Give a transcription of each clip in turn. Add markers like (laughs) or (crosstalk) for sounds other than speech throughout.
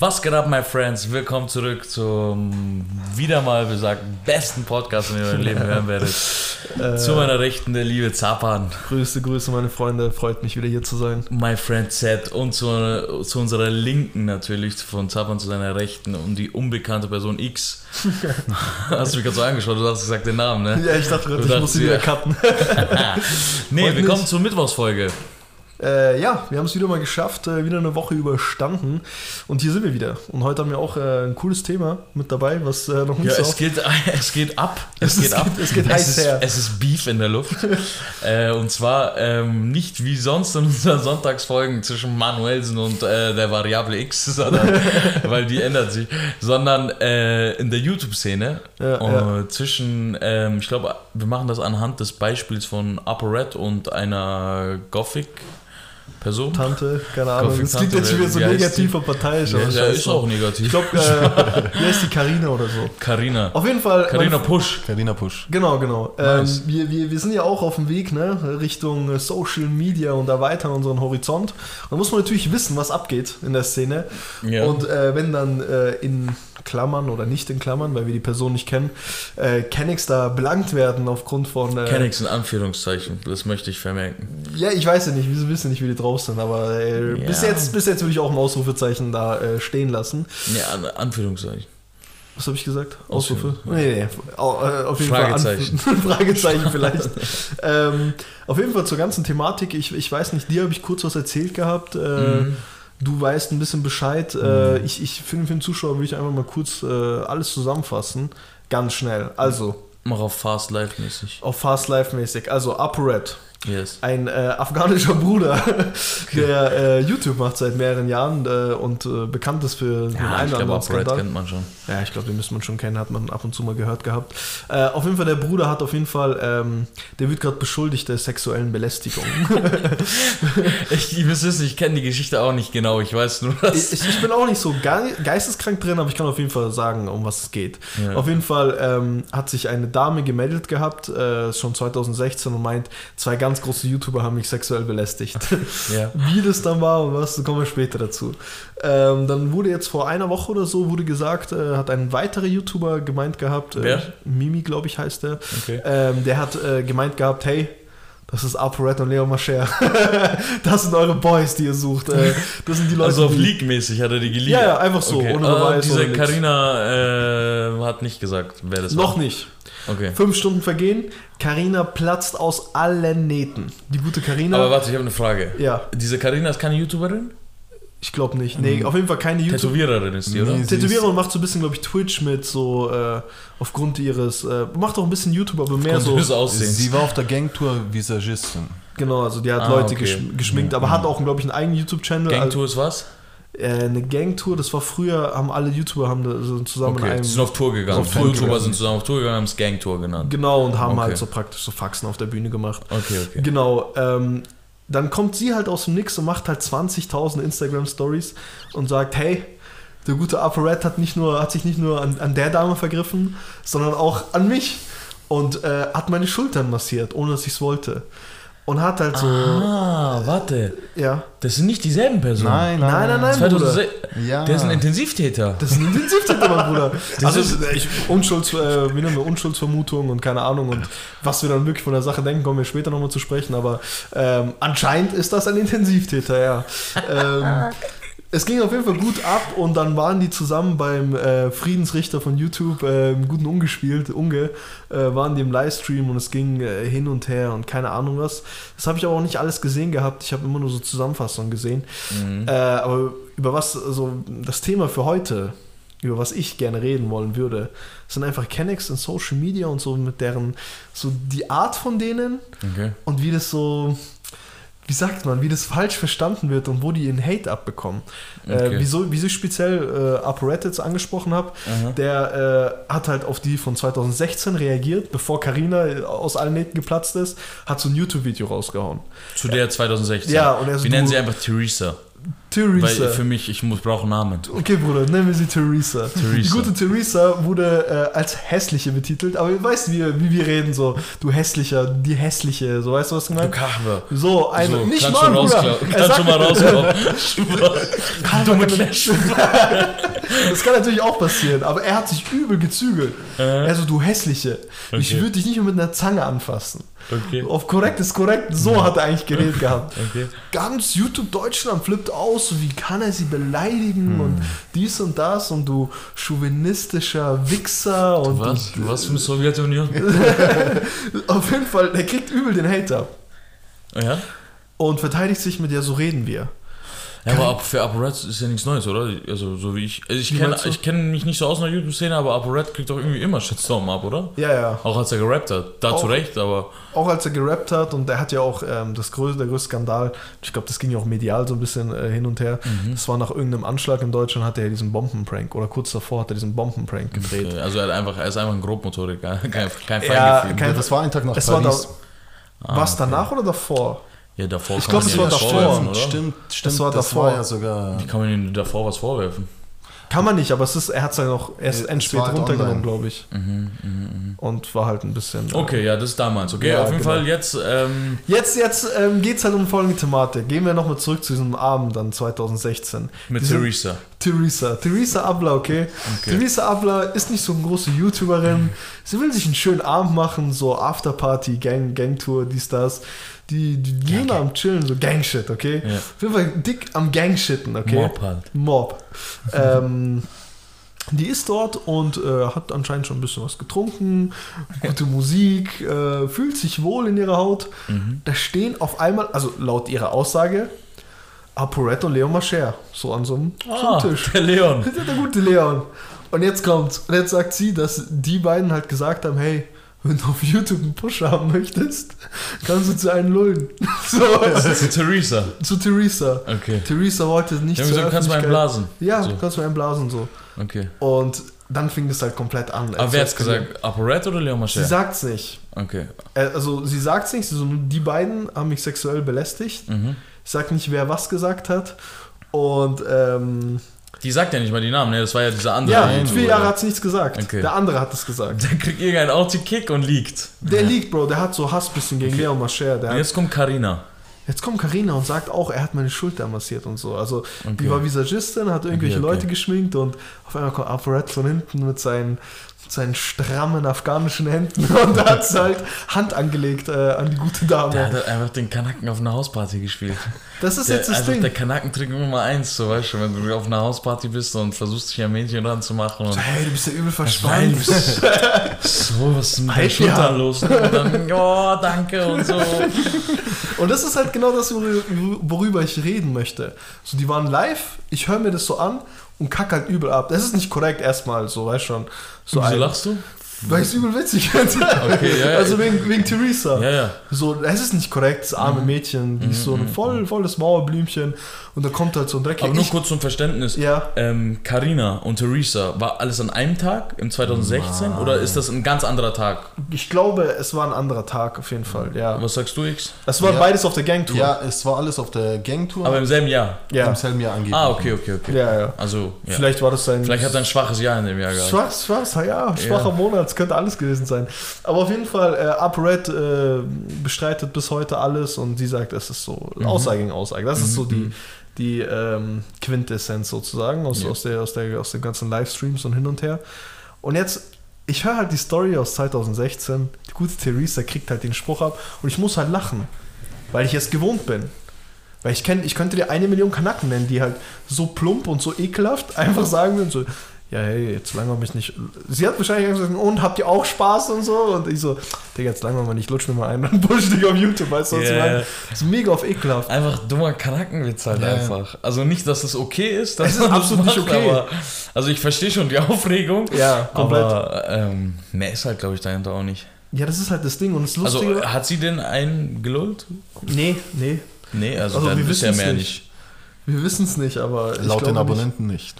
Was geht ab, my friends? Willkommen zurück zum wieder mal besagten besten Podcast, den ihr in eurem Leben hören werdet. zu meiner Rechten der liebe Zapan, Grüße, Grüße, meine Freunde. Freut mich wieder hier zu sein. my friend Z und zu, zu unserer Linken natürlich, von Zapan zu seiner Rechten und die unbekannte Person X. (laughs) Hast du mich gerade so angeschaut, du hast gesagt den Namen, ne? Ja, ich dachte gerade, Du ich muss sie dachtest, wieder cutten. (laughs) nee, willkommen nicht. zur Mittwochsfolge. Äh, ja, wir haben es wieder mal geschafft, äh, wieder eine Woche überstanden. Und hier sind wir wieder. Und heute haben wir auch äh, ein cooles Thema mit dabei, was äh, noch nicht Ja, so es geht, (laughs) es geht ab. (laughs) Es, Es geht ab. es geht heiß es ist, her. Es ist Beef in der Luft. (laughs) äh, und zwar ähm, nicht wie sonst in unseren Sonntagsfolgen zwischen Manuelsen und äh, der Variable X, sondern, weil die ändert sich, sondern in der YouTube-Szene Ja, äh, zwischen, ähm, ich glaube, wir machen das anhand des Beispiels von ApoRed und einer Gothic. Person. Tante, keine Ahnung. Das klingt jetzt wieder so negativ und parteiisch. Ja, aber ja, ist auch negativ. Ich glaube, äh, (laughs) wie heißt die Karina oder so? Carina. Auf jeden Fall. Carina mein- Push. Carina Push. Genau, genau. Nice. Ähm, wir, wir, wir sind ja auch auf dem Weg ne, Richtung äh, Social Media und erweitern unseren Horizont. Da muss man natürlich wissen, was abgeht in der Szene. Ja. Und äh, wenn dann äh, in Klammern oder nicht in Klammern, weil wir die Person nicht kennen, äh, Kennex da belangt werden aufgrund von. Äh, Kennex in Anführungszeichen, das möchte ich vermerken. Ja, ich weiß ja nicht, wir wissen nicht, wie die drauf sind, aber äh, Ja. bis, jetzt, bis jetzt würde ich auch ein Ausrufezeichen da äh, stehen lassen. Ja, An Anführungszeichen. Was habe ich gesagt? Ausrufe. Ausrufe? Nee, nee. Äh, Auf jeden Fragezeichen. Fall. (laughs) Fragezeichen vielleicht. (laughs) ähm, auf jeden Fall zur ganzen Thematik. Ich, ich weiß nicht, dir habe ich kurz was erzählt gehabt. Äh, Mhm. Du weißt ein bisschen Bescheid. Äh, ich, ich finde, für den Zuschauer würde ich einfach mal kurz äh, alles zusammenfassen. Ganz schnell. Also, Mach auf Fast Life mäßig. auf Fast Life mäßig. Also, ApoRed. Yes. Ein äh, afghanischer Bruder, (laughs) der äh, YouTube macht seit mehreren Jahren äh, und äh, bekannt ist für den Ja, einen ich oder glaube, anderen Skandal. kennt man schon. Ja, ich glaube, den müsste man schon kennen, hat man ab und zu mal gehört gehabt. Äh, auf jeden Fall, der Bruder hat auf jeden Fall, ähm, der wird gerade beschuldigt der sexuellen Belästigung. (laughs) (laughs) Ich, wisst es, ich kenne die Geschichte auch nicht genau. Ich weiß nur, dass. ich, ich bin auch nicht so ge geisteskrank drin, aber ich kann auf jeden Fall sagen, um was es geht. Ja. Auf jeden Fall ähm, hat sich eine Dame gemeldet gehabt, äh, schon 2016 und meint, zwei ganz große YouTuber haben mich sexuell belästigt. Ja. (laughs) Wie das dann war und was, kommen wir später dazu. Ähm, dann wurde jetzt vor einer Woche oder so wurde gesagt, äh, hat ein weiterer YouTuber gemeint gehabt, äh? Mimi, glaube ich, heißt der. Okay. Ähm, der hat äh, gemeint gehabt, hey, das ist ApoRed und Leo Mascher. (laughs) das sind eure Boys, die ihr sucht. Äh, das sind die Leute, Also auf die... Leak-mäßig hat er die geleakt. Ja, ja, einfach so, Okay. ohne Ah, Beweis, Diese ohne nix. Carina äh, hat nicht gesagt, wer das Noch war. nicht. Okay. Fünf Stunden vergehen, Karina platzt aus allen Nähten. Die gute Karina. Aber warte, ich habe eine Frage. ja, Diese Carina ist keine YouTuberin? ich glaube nicht. Nee, auf jeden Fall keine YouTube. Tätowiererin ist die, oder? Nee, sie Tätowierer ist- und macht so ein bisschen, glaube ich, Twitch mit, so äh, aufgrund ihres. Äh, macht auch ein bisschen YouTube, aber mehr Aufgrund so. Sie war auf der Gangtour Visagistin. Genau, also die hat Ah, Leute okay. geschm geschminkt, aber hat auch, glaube ich, einen eigenen YouTube-Channel. Gangtour ist was? Äh, eine Gangtour, das war früher, haben alle YouTuber haben so zusammen in Okay, einem. die sind auf Tour gegangen. Auf Tour YouTuber sind zusammen auf Tour gegangen, haben es Gangtour genannt. Genau, und haben Okay. halt so praktisch so Faxen auf der Bühne gemacht. Okay, okay. Genau, ähm, dann kommt sie halt aus dem Nix und macht halt 20.000 Instagram-Stories und sagt, hey, der gute ApoRed hat, nicht nur, hat sich nicht nur an, an der Dame vergriffen, sondern auch an mich und äh, hat meine Schultern massiert, ohne dass ich es wollte. Und hat halt so, Ah, warte. ja, Das sind nicht dieselben Personen. Nein, nein, nein, nein, 2006. Ja. Der ist ein Intensivtäter. das ist ein Intensivtäter, mein Bruder. (laughs) Das Also, ist- ich, Unschulds, äh, wie nennen wir, Unschuldsvermutung und keine Ahnung und was wir dann wirklich von der Sache denken, kommen wir später nochmal zu sprechen, aber ähm, anscheinend ist das ein Intensivtäter, ja. (laughs) ähm, es ging auf jeden Fall gut ab und dann waren die zusammen beim äh, Friedensrichter von YouTube, äh, im guten Ungespielt, Unge, äh, waren die im Livestream und es ging äh, hin und her und keine Ahnung was. Das habe ich aber auch nicht alles gesehen gehabt, ich habe immer nur so Zusammenfassungen gesehen. Mhm. Äh, aber über was, also das Thema für heute, über was ich gerne reden wollen würde, sind einfach Kennex in Social Media und so mit deren, so die Art von denen Okay. und wie das so, wie sagt man, wie das falsch verstanden wird und wo die ihren Hate abbekommen. Okay. Äh, wieso, wieso ich speziell äh, ApoRed jetzt angesprochen habe, der äh, hat halt auf die von 2016 reagiert, bevor Karina aus allen Nähten geplatzt ist, hat so ein YouTube-Video rausgehauen. Zu der 2016. Ja, und er so, Wir nennen sie einfach Theresa. Weil Theresa. für mich, ich muss brauche einen Namen. Okay, Bruder, nennen wir sie Theresa. Die Theresa. gute Theresa wurde äh, als hässliche betitelt, aber weißt du, wie, wie wir reden, so, du hässlicher, die hässliche, so, weißt du, was ich Du? Kachwe. So, eine, So, nicht mal, schon Bruder. Er sagt- schon mal rauskommen. (laughs) Dumme (laughs) Das kann natürlich auch passieren, aber er hat sich übel gezügelt. Also, du hässliche, ich Okay. würde dich nicht mehr mit einer Zange anfassen. Okay. Auf korrekt ist korrekt, so hat er eigentlich geredet gehabt. Okay. Ganz YouTube Deutschland flippt aus, so wie kann er sie beleidigen Hm. und dies und das und du chauvinistischer Wichser und Was? Was für eine Sowjetunion? Du, (laughs) auf jeden Fall, der kriegt übel den Hater Ja? und verteidigt sich mit ja, so reden wir. Ja, aber ab- für ApoRed ist ja nichts Neues, oder? Also, so wie ich. Also ich kenne ich kenn mich nicht so aus in der YouTube-Szene, aber ApoRed kriegt doch irgendwie immer Shitstorm ab, oder? Ja, ja. Auch als er gerappt hat. Da zu. Recht, aber. Auch als er gerappt hat und er hat ja auch ähm, das größte, der größte Skandal, ich glaube, das ging ja auch medial so ein bisschen äh, hin und her. Mhm. Das war nach irgendeinem Anschlag in Deutschland, hat er ja diesen Bombenprank oder kurz davor hat er diesen Bombenprank gedreht. Okay, also er, hat einfach, er ist einfach ein Grobmotoriker, (laughs) kein, kein Ja, Feingefühl. kein- Ja, das war ein Tag nach Es war da, Paris. Ah, was okay. danach oder davor? Ja, davor Ich kann glaub, man es war davor. Stimmt, stimmt. war das davor. war ja sogar. Wie kann man ihm davor was vorwerfen? Kann man nicht, aber es ist, er hat es ja noch erst endspät war halt runtergenommen, glaube ich. Und war halt ein bisschen. äh, Okay, ja, das ist damals. Okay, Ja, auf jeden genau. Fall jetzt. Ähm, Jetzt, jetzt ähm, geht es halt um folgende Thematik. Gehen wir nochmal zurück zu diesem Abend dann 2016. mit Diese- Theresa. Theresa. Theresa Abla, okay? Okay. Theresa Abla ist nicht so eine große YouTuberin. Sie will sich einen schönen Abend machen, so Afterparty, Gang, Gangtour, dies, das. Die, die, sind am Chillen, so Gangshit, okay? Ja. Auf jeden Fall dick am Gangshitten, okay? Mob halt. Mob. (laughs) ähm, die ist dort und äh, hat anscheinend schon ein bisschen was getrunken, gute Musik, äh, fühlt sich wohl in ihrer Haut. Mhm. Da stehen auf einmal, also laut ihrer Aussage, Aporet und Leo Mascher, so an so einem, so Ah, einem Tisch. der Leon. Ist (laughs) der gute Leon. Und jetzt kommt's. Und jetzt sagt sie, dass die beiden halt gesagt haben, hey, wenn du auf YouTube einen Push haben möchtest, kannst du zu einem lullen. (laughs) So, ist Theresa. zu Theresa. Okay. Theresa wollte nicht haben zur gesagt, kannst du mal einen blasen. Ja, So. du kannst mal einen blasen so. Okay. Und dann fing es halt komplett an. Aber wer hat's gesagt? ApoRed oder Leon Sie Mascher? sagt's nicht. Okay. Äh, Also sie sagt's nicht, so, die beiden haben mich sexuell belästigt. Mhm. Ich sag nicht, wer was gesagt hat. Und ähm, Die sagt ja nicht mal die Namen, ne? Das war ja dieser andere. ja, der- hat nichts gesagt. Okay. Der andere hat es gesagt. Der kriegt irgendeinen Auto-Kick und liegt. Der liegt, Bro, der hat so Hass bisschen gegen Leon Mascher. Der jetzt kommt Karina. jetzt kommt Karina und sagt auch, er hat meine Schulter massiert und so. Also Okay. die war Visagistin, hat irgendwelche Okay, okay. Leute geschminkt und auf einmal kommt Aporet von hinten mit seinen, seinen strammen afghanischen Händen (laughs) und hat halt Hand angelegt äh, an die gute Der Dame. hat halt einfach den Kanaken auf einer Hausparty gespielt. Das ist Der, jetzt das einfach Ding. der Kanakentrick Nummer eins, so weißt du, wenn du auf einer Hausparty bist und versuchst dich ein Mädchen ranzumachen und Hey, du bist ja übel verspannt. so, was ist mit Halt die Schultern los? Und dann, oh, danke und so. (laughs) Und das ist halt genau das, worü- worüber ich reden möchte. So, die waren live, ich höre mir das so an und kack halt übel ab. Das ist nicht korrekt erstmal, so, weißt schon. So Wieso lachst du? Weil ich es übel witzig finde. (laughs) Okay, ja, ja. Also wegen, wegen Theresa. Ja, ja. So, es ist nicht korrekt, das arme Mhm. Mädchen, die ist so ein voll, volles Mauerblümchen und da kommt halt so ein Dreck. Aber nur ich, kurz zum Verständnis. Ja. Ähm, Carina und Theresa, war alles an einem Tag im 2016 oder ist das ein ganz anderer Tag? ich glaube, es war ein anderer Tag auf jeden Fall, ja. Was sagst du, X? Es war Ja. beides auf der Gangtour. Ja, es war alles auf der Gangtour. Aber im selben Jahr. ja. Im selben Jahr angeblich. Ah, okay, okay, okay. Ja, ja. Also, ja. Vielleicht war das sein. Vielleicht hat er ein schwaches Jahr in dem Jahr gehabt. Schwach, schwach, ja, schwacher Monat, es könnte alles gewesen sein. Aber auf jeden Fall, äh, UpRed äh, bestreitet bis heute alles und sie sagt, es ist so Mhm. Aussage gegen Aussage. Das ist so die, die ähm, Quintessenz sozusagen aus, Ja. aus, der, aus, der, aus den ganzen Livestreams und hin und her. Und jetzt, ich höre halt die Story aus 2016, die gute Theresa kriegt halt den Spruch ab und ich muss halt lachen, weil ich es gewohnt bin. Weil ich, kenn, ich könnte dir eine Million Kanaken nennen, die halt so plump und so ekelhaft (laughs) einfach sagen würden, so, ja, hey, jetzt langweil mich nicht. Sie hat wahrscheinlich gesagt, und habt ihr auch Spaß und so? Und ich so, Digga, jetzt langweil mal nicht, lutsch mir mal ein und push dich auf YouTube, weißt du, was ich Yeah. meine? So mega auf ekelhaft. Einfach dummer Kanakenwitz halt ja. einfach. Also nicht, dass es okay ist, dass Es ist das absolut nicht macht, okay. Aber, also ich verstehe schon die (laughs) Aufregung. Ja, komplett. Aber ähm, mehr ist halt, glaube ich, dahinter auch nicht. ja, das ist halt das Ding. Und das Also Lustige. hat sie denn einen gelullt? nee, nee. Nee, also, Also, dann wir ist ja mehr nicht. nicht. Wir wissen es nicht, aber. ich Laut den Abonnenten nicht.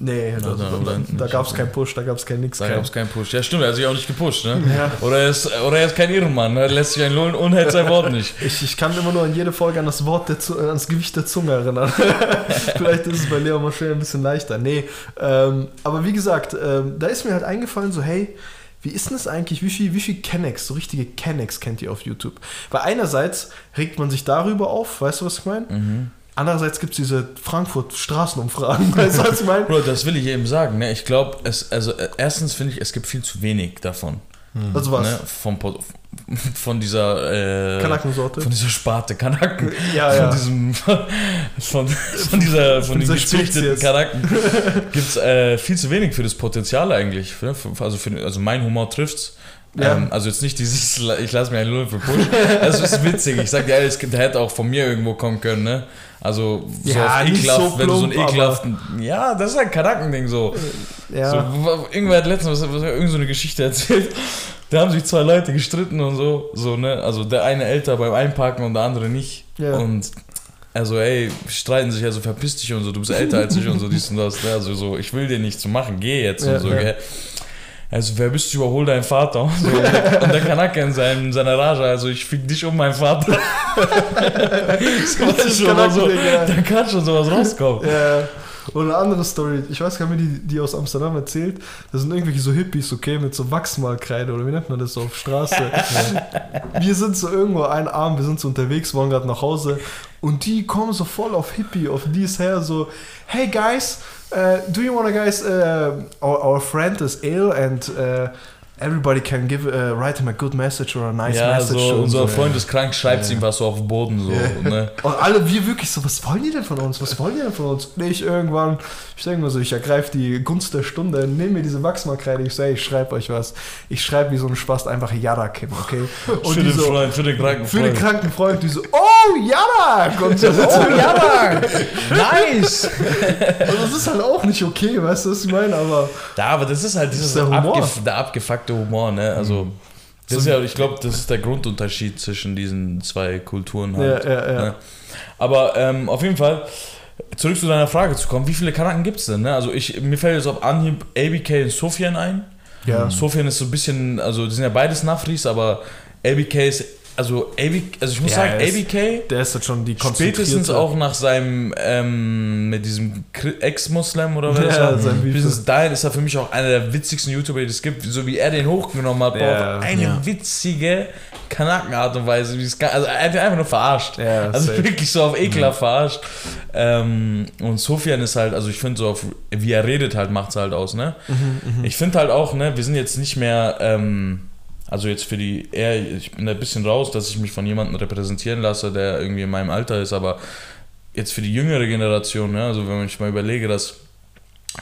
Nee, Oder- da, oder- da, da gab es keinen Push, da gab es kein nix. Da kein- gab es keinen Push. Ja, stimmt, er hat sich auch nicht gepusht, ne? Ja. Oder, er ist, oder er ist kein Ehrenmann, er lässt sich einen lullen und hält sein Wort nicht. (laughs) Ich, ich kann immer nur an jede Folge an das Wort der äh, ans Gewicht der Zunge erinnern. (laughs) Vielleicht ist es bei Leo Mascher ein bisschen leichter. Nee, ähm, aber wie gesagt, ähm, da ist mir halt eingefallen, so, hey, wie ist denn das eigentlich? Wie viel, wie viel Kennex, so richtige Kennex kennt ihr auf YouTube? Weil einerseits regt man sich darüber auf, weißt du, was ich meine? Mhm. Andererseits gibt es diese Frankfurt-Straßenumfragen, (laughs) weißt du, was ich meine? Bro, das will ich eben sagen, ne? Ich glaube, es, also äh, erstens finde ich, es gibt viel zu wenig davon. Also was? Ne? Vom, (laughs) von dieser äh, Kanackensorte? Von dieser Sparte Kanaken. (laughs) Ja, von ja. diesem von, von dieser von, Von den gezüchteten. Kanaken gibt es äh, viel zu wenig für das Potenzial eigentlich. Ne? Also, für, also mein Humor trifft's. Ja. Ähm, also jetzt nicht dieses, (laughs) ich lasse mir einen Lullen für Push. Das ist witzig. Ich sag dir ehrlich, der hätte auch von mir irgendwo kommen können, ne? Also so Ja, auf ekelhaft, so wenn du so einen plump, ekelhaften. Ja, das ist ein Kanakending so. Ja. So, irgendwer hat letztens was, was, irgend so eine Geschichte erzählt. Da haben sich zwei Leute gestritten und so, so, ne? Also der eine älter beim Einparken und der andere nicht. Ja. Und also, ey, streiten sich, also verpiss dich und so, du bist älter als ich und so, dies und das. Ne? Also so, ich will dir nichts zu machen, geh jetzt und so, gell? Also, wer bist du, überhol deinen Vater. Und, (laughs) so. und der Kanake in, seinem, in seiner Rage, also ich fick dich um meinen Vater. (laughs) (laughs) so, Das ist schon so, da kann schon sowas rauskommen. Ja. Oder eine andere Story, ich weiß gar nicht, die, die aus Amsterdam erzählt, das sind irgendwelche so Hippies, okay, mit so Wachsmalkreide oder wie nennt man das so auf Straße. (laughs) wir sind so irgendwo einen Abend, wir sind so unterwegs, wollen gerade nach Hause und die kommen so voll auf Hippie, auf dies her, so, hey guys, uh, do you wanna guys, uh, our, our friend is ill and uh, everybody can give, uh, write him a good message or a nice ja, message. so, unser so. Freund ist krank, schreibt ihm was so auf den Boden, so, ne? (laughs) Und alle, wir wirklich so, was wollen die denn von uns? Was wollen die denn von uns? Nee, ich irgendwann, ich denke mal so, ich ergreife die Gunst der Stunde, nehme mir diese Wachsmalkreide, ich sage, ich schreibe euch was. Ich schreibe wie so ein Spast einfach Yadakim, okay? (laughs) Und für den so, Freund, für den kranken für den Freund. kranken Freund, die so, oh, Yadak! Und, so, (laughs) Oh, ja, Mann! Nice! und das ist halt auch nicht okay, weißt du, was ich meine? Aber Ja, aber das ist halt dieses der Humor. abgef der abgefuckte Humor, ne? Also, das ist ja, ich glaube, das ist der Grundunterschied zwischen diesen zwei Kulturen halt. Ja, ja, ja. Ne? Aber ähm, auf jeden Fall, zurück zu deiner Frage zu kommen, wie viele Kanaken gibt es denn? Ne? Also, ich, mir fällt jetzt auf Anhieb ABK und Sofian ein. ja, Sofian ist so ein bisschen, also, die sind ja beides Nafris, aber ABK ist, also, ABK, also ich muss Ja, sagen, ABK. der ist jetzt schon die Spätestens auch nach seinem ähm, mit diesem Ex-Muslim oder was Ja, das war. sein Beef. Spätestens dahin ist er für mich auch einer der witzigsten YouTuber, die es gibt. So wie er den hochgenommen hat, Ja, eine ja. witzige Kanakenart und Weise. Wie es gar, also er hat ihn einfach nur verarscht. Ja, (laughs) also safe. wirklich so auf Ekler verarscht. Ähm, und Sofian ist halt, also ich finde so auf, wie er redet halt, macht es halt aus, ne? Mhm, Ich finde halt auch, ne, wir sind jetzt nicht mehr, ähm, also jetzt für die, eher, ich bin da ein bisschen raus, dass ich mich von jemandem repräsentieren lasse, der irgendwie in meinem Alter ist, aber jetzt für die jüngere Generation, ne, also wenn ich mal überlege, dass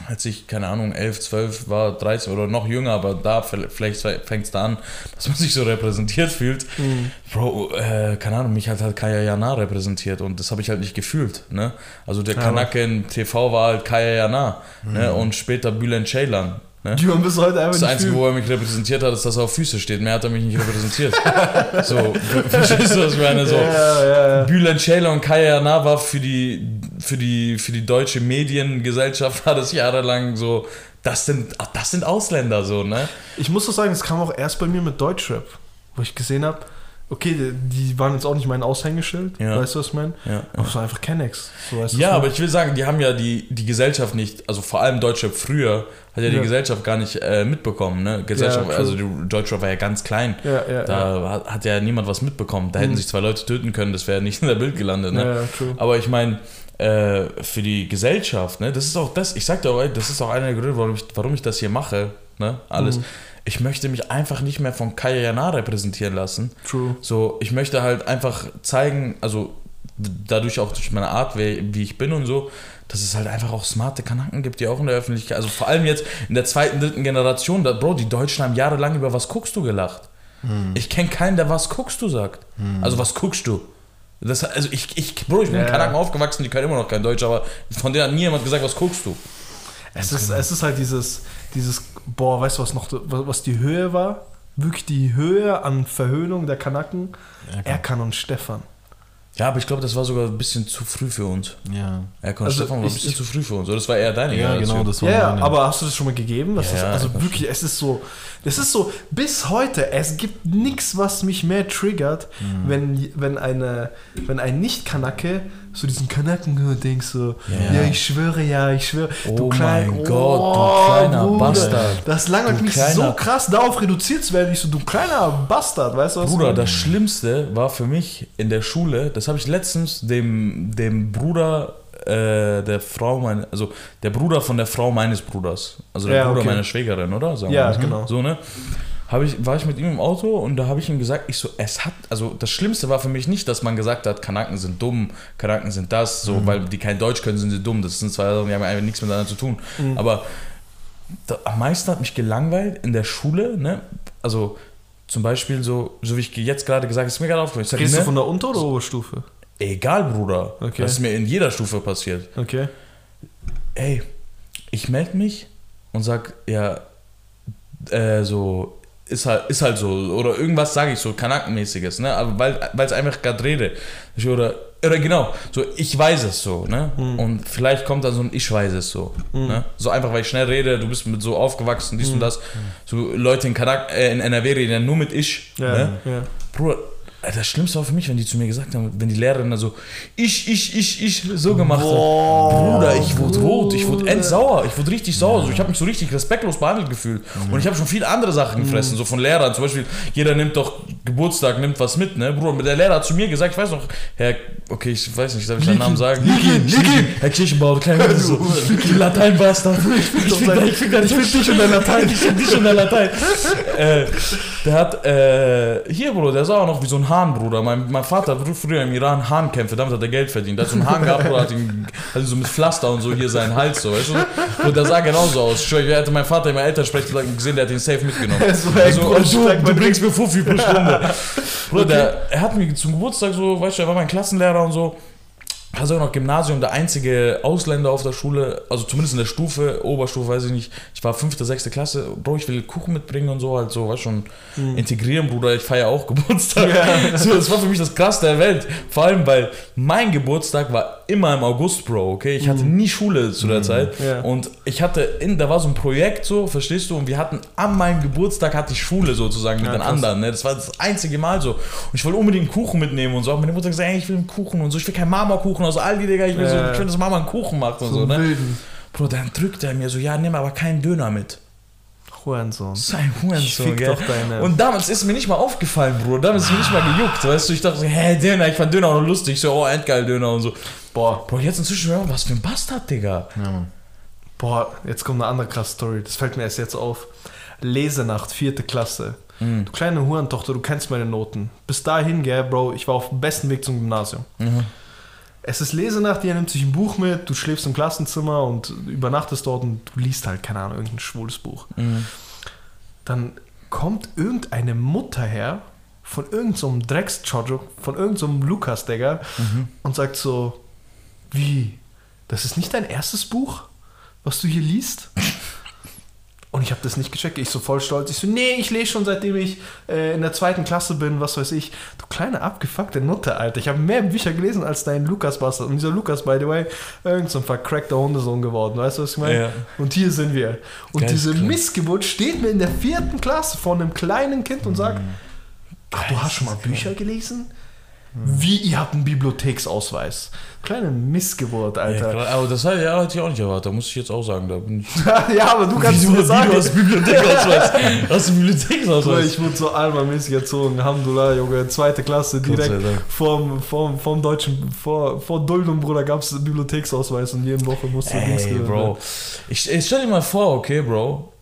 als ich, keine Ahnung, 11, 12 war, 13 oder noch jünger, aber da vielleicht fängt es da an, dass man sich so repräsentiert fühlt. Mhm. Bro, äh, keine Ahnung, mich hat halt Kaya Jana repräsentiert und das habe ich halt nicht gefühlt. Ne? Also der Ja, Kanake in TV war halt Kaya Jana ne? und später Bülent Ceylan. Ne? die man bis heute einfach Das nicht Einzige, fühlt. wo er mich repräsentiert hat, ist, dass er auf Füße steht. Mehr hat er mich nicht repräsentiert. (laughs) so, verstehst du, was ich meine? So, Ja, ja, ja. Bülent Ceylan und Kaya war für die, für, die, für die deutsche Mediengesellschaft war das jahrelang so, das sind, das sind Ausländer so, ne? Ich muss doch sagen, es kam auch erst bei mir mit Deutschrap, wo ich gesehen habe, okay, die, waren jetzt auch nicht mein Aushängeschild, Ja. weißt du, was ich meine? Ja. Aber es war einfach Kennex. So, weißt du, Ja, aber ich will sagen, die haben ja die, die Gesellschaft nicht, also vor allem Deutschrap früher, hat ja die Ja. Gesellschaft gar nicht äh, mitbekommen. Ne? Gesellschaft, Ja, also die Deutschrap war ja ganz klein. Ja, ja, Da hat, hat ja niemand was mitbekommen. Da hätten Mhm. sich zwei Leute töten können, das wäre nicht in der Bild gelandet. ja. Ne? ja, ja, true. Aber ich meine, äh, für die Gesellschaft, ne, das ist auch das, ich sag dir auch, das ist auch einer der Gründe, warum ich, warum ich das hier mache, ne, alles. Mhm. Ich möchte mich einfach nicht mehr von Kaya Jana repräsentieren lassen. True. So, ich möchte halt einfach zeigen, also dadurch auch durch meine Art, wie, ich bin und so, dass es halt einfach auch smarte Kanaken gibt, die auch in der Öffentlichkeit, also vor allem jetzt in der zweiten, dritten Generation, da, Bro, die Deutschen haben jahrelang über was guckst du gelacht. Ich kenne keinen, der was guckst du sagt. Also was guckst du? Das, also ich, ich, Bro, ich bin in Ja. Kanaken aufgewachsen, die können immer noch kein Deutsch, aber von denen hat nie jemand gesagt, was guckst du? Es ist, es ist halt dieses, dieses, boah, weißt du, was noch, was die Höhe war? Wirklich die Höhe an Verhöhnung der Kanaken? Erkan und Stefan. Ja, aber ich glaube, das war sogar ein bisschen zu früh für uns. Ja. Erkon Also Stefan war ein bisschen ich- zu früh für uns. Oder das war eher deine Ja, Generation. genau, das war Ja, ja, meine. aber hast du das schon mal gegeben? Das Ja, ist, ja, also ich weiß wirklich, es ist so, es ist so, bis heute, es gibt nichts, was mich mehr triggert, Mhm. wenn, wenn, eine, wenn ein Nicht-Kanake so diesen Kanaken denkst so, Ja. ja. ich schwöre, ja, ich schwöre. Oh mein Gott, du kleiner Bastard. Das langweilt Du mich so krass, darauf reduziert zu werden, ich so, du kleiner Bastard, weißt du was? Bruder, das Schlimmste war für mich in der Schule, das habe ich letztens dem, dem Bruder äh, der Frau, mein, also der Bruder von der Frau meines Bruders, also der Ja, Bruder okay. meiner Schwägerin, oder? Sagen Ja, mal. genau. So, ne? Hab ich, war ich mit ihm im Auto und da habe ich ihm gesagt, ich so, es hat, also das Schlimmste war für mich nicht, dass man gesagt hat, Kanaken sind dumm, Kanaken sind das, so, Mhm. weil die kein Deutsch können, sind sie dumm. Das sind zwei Sachen, die haben einfach nichts miteinander zu tun. Mhm. Aber da, am meisten hat mich gelangweilt in der Schule, ne? Also zum Beispiel so, so wie ich jetzt gerade gesagt habe, ist mir gerade aufgefallen. Redest du ne? von der Unter- oder Oberstufe? Egal, Bruder. Okay. Das ist mir in jeder Stufe passiert. Okay. Ey, ich melde mich und sag, ja, äh, so, ist halt, ist halt so. Oder irgendwas sage ich so, Kanakenmäßiges, ne? Aber weil es einfach gerade rede. Oder, oder genau, so, ich weiß es so, ne? Hm. Und vielleicht kommt dann so ein Ich weiß es so. Ne? So einfach, weil ich schnell rede, du bist mit so aufgewachsen, dies und das. So Leute in, Kanak äh, in NRW reden ja nur mit Ich. Ja, Ne? ja. Bruder, das Schlimmste war für mich, wenn die zu mir gesagt haben, wenn die Lehrerin dann so, ich, ich, ich, ich, so gemacht Boah, hat. Bruder, ich wurde rot, ich wurde Bruder. endsauer, ich wurde richtig sauer. So, ich habe mich so richtig respektlos behandelt gefühlt. Und ich habe schon viele andere Sachen gefressen, so von Lehrern. Zum Beispiel, jeder nimmt doch Geburtstag, nimmt was mit, ne? Bruder, der Lehrer hat zu mir gesagt, ich weiß noch, Herr, okay, ich weiß nicht, darf ich deinen Namen sagen? Likin, Likin. Herr Kirchenbauer, kleiner (laughs) so, Lateinbastard. Ich fick doch dich, dein- ich fick dich, ich fick dich und dein Latein. (laughs) Ich fick dich und dein Latein. äh, der hat, äh, hier, Bruder, der sah auch noch wie so ein Hahn, Bruder. Mein, mein Vater hat früher im Iran Hahnkämpfe, damit hat er Geld verdient. Der hat so einen Hahn gehabt, Bruder, hat ihn, ihn so mit Pflaster und so hier seinen Hals, so, weißt du? Und der sah genauso aus. Ich hätte mein Vater immer älter sprechen gesehen, der hat den safe mitgenommen. (laughs) Also, Bruder, du, du bringst mir Fuffi pro Stunde. (laughs) Bruder, der, er hat mir zum Geburtstag so, weißt du, er war mein Klassenlehrer und so. Sogar noch Gymnasium, der einzige Ausländer auf der Schule, also zumindest in der Stufe, Oberstufe, weiß ich nicht. Ich war fünfte, sechste Klasse, Bro, ich will Kuchen mitbringen und so, halt so, weißt schon, integrieren, Bruder, ich feiere auch (laughs) Geburtstag. So, das war für mich das Krasseste der Welt. Vor allem, weil mein Geburtstag war immer im August, Bro, okay? Ich hatte nie Schule zu der Zeit. Ja. Und ich hatte, in, da war so ein Projekt so, verstehst du? Und wir hatten an meinem Geburtstag hatte ich Schule sozusagen mit Ja, den krass. anderen. Ne? Das war das einzige Mal so. Und ich wollte unbedingt einen Kuchen mitnehmen und so. Auch meine Mutter gesagt, ey, ich will einen Kuchen und so. Ich will keinen Marmorkuchen aus Aldi, Digga. Ich will, so, Ja. ich will, dass Mama einen Kuchen macht und so. So ne? wilden Bro, dann drückt er mir so, ja, nimm aber keinen Döner mit. Hurensohn. Sein Ich Hurensohn, fick gell? doch deine- Und damals ist mir nicht mal aufgefallen, Bro. Damals ist mir nicht mal gejuckt. Weißt du, ich dachte so, hä, Döner, ich fand Döner auch noch lustig. So, oh, endgeil Döner und so. Boah, Bro, jetzt inzwischen, was für ein Bastard, Digga. Ja, Mann. boah, jetzt kommt eine andere krasse Story. Das fällt mir erst jetzt auf. Lesenacht, vierte Klasse. Mhm. Du kleine Hurentochter, du kennst meine Noten. Bis dahin, gell, Bro, ich war auf dem besten Weg zum Gymnasium. Mhm. Es ist Lesenacht, jeder nimmt sich ein Buch mit, du schläfst im Klassenzimmer und übernachtest dort und du liest halt, keine Ahnung, irgendein schwules Buch. Mhm. Dann kommt irgendeine Mutter her von irgendeinem so Dreckschojo, von irgendeinem so Lukas, Digga, Mhm. und sagt so, wie, das ist nicht dein erstes Buch, was du hier liest? (laughs) Und ich habe das nicht gecheckt. Ich so voll stolz. Ich so, nee, ich lese schon seitdem ich äh, in der zweiten Klasse bin, was weiß ich. Du kleine abgefuckte Nutte, Alter. Ich habe mehr Bücher gelesen als dein Lukas Bastard. Und dieser Lukas, by the way, irgend so ein vercrackter Hundesohn geworden. Weißt du, was ich meine? Ja. Und hier sind wir. Und Geil, diese klar. Missgeburt steht mir in der vierten Klasse vor einem kleinen Kind und sagt, ach, du hast schon mal Bücher gelesen? Wie, ihr habt einen Bibliotheksausweis. Kleine Missgeburt, Ja, Alter. klar, aber das hat, ja, hätte ich auch nicht erwartet, muss ich jetzt auch sagen. Da bin ich (laughs) Ja, aber du kannst Wieso, wie, sagen. du hast Bibliothekausweis. hast du Bruder, Bibliothekausweis? ich wurde so almamäßig erzogen. Alhamdulillah, Junge. Zweite Klasse, direkt vorm, vorm, vorm deutschen, vor, vor Duldum, Bruder, gab es Bibliotheksausweis und jede Woche musste Dings Ey, gehört Bro. werden. Ich, ich stell dir mal vor, okay, Bro.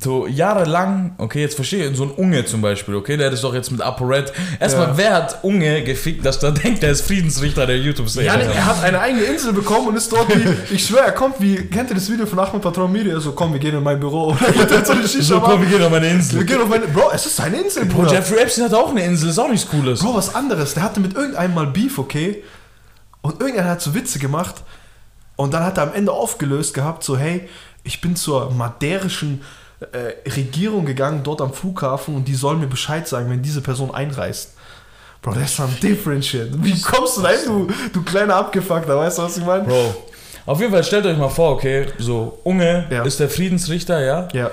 So jahrelang, okay, jetzt verstehe ich, so ein Unge zum Beispiel, okay, der ist doch jetzt mit ApoRed. Erstmal, Ja. wer hat Unge gefickt, dass der denkt, der ist Friedensrichter der YouTube-Serie? Ja, er hat eine eigene Insel bekommen und ist dort wie, ich schwöre, er kommt wie, kennt ihr das Video von Ahmed Patron Media? So, komm, wir gehen in mein Büro. Oder geht er zu Shisha so, komm, wir gehen auf meine wir Insel. gehen auf meine, Bro, es ist seine Insel, Bro. Jeffrey Epstein hat auch eine Insel, ist auch nichts Cooles. Bro, was anderes. Der hatte mit irgendeinem mal Beef, okay? Und irgendeiner hat so Witze gemacht. Und dann hat er am Ende aufgelöst gehabt, so, hey, ich bin zur maderischen äh, Regierung gegangen, dort am Flughafen, und die sollen mir Bescheid sagen, wenn diese Person einreist. Bro, that's some different shit. Wie kommst du hin, du, du kleiner Abgefuckter, weißt du, was ich meine? Bro. Auf jeden Fall stellt euch mal vor, okay, so Unge Ja. ist der Friedensrichter, ja? Ja.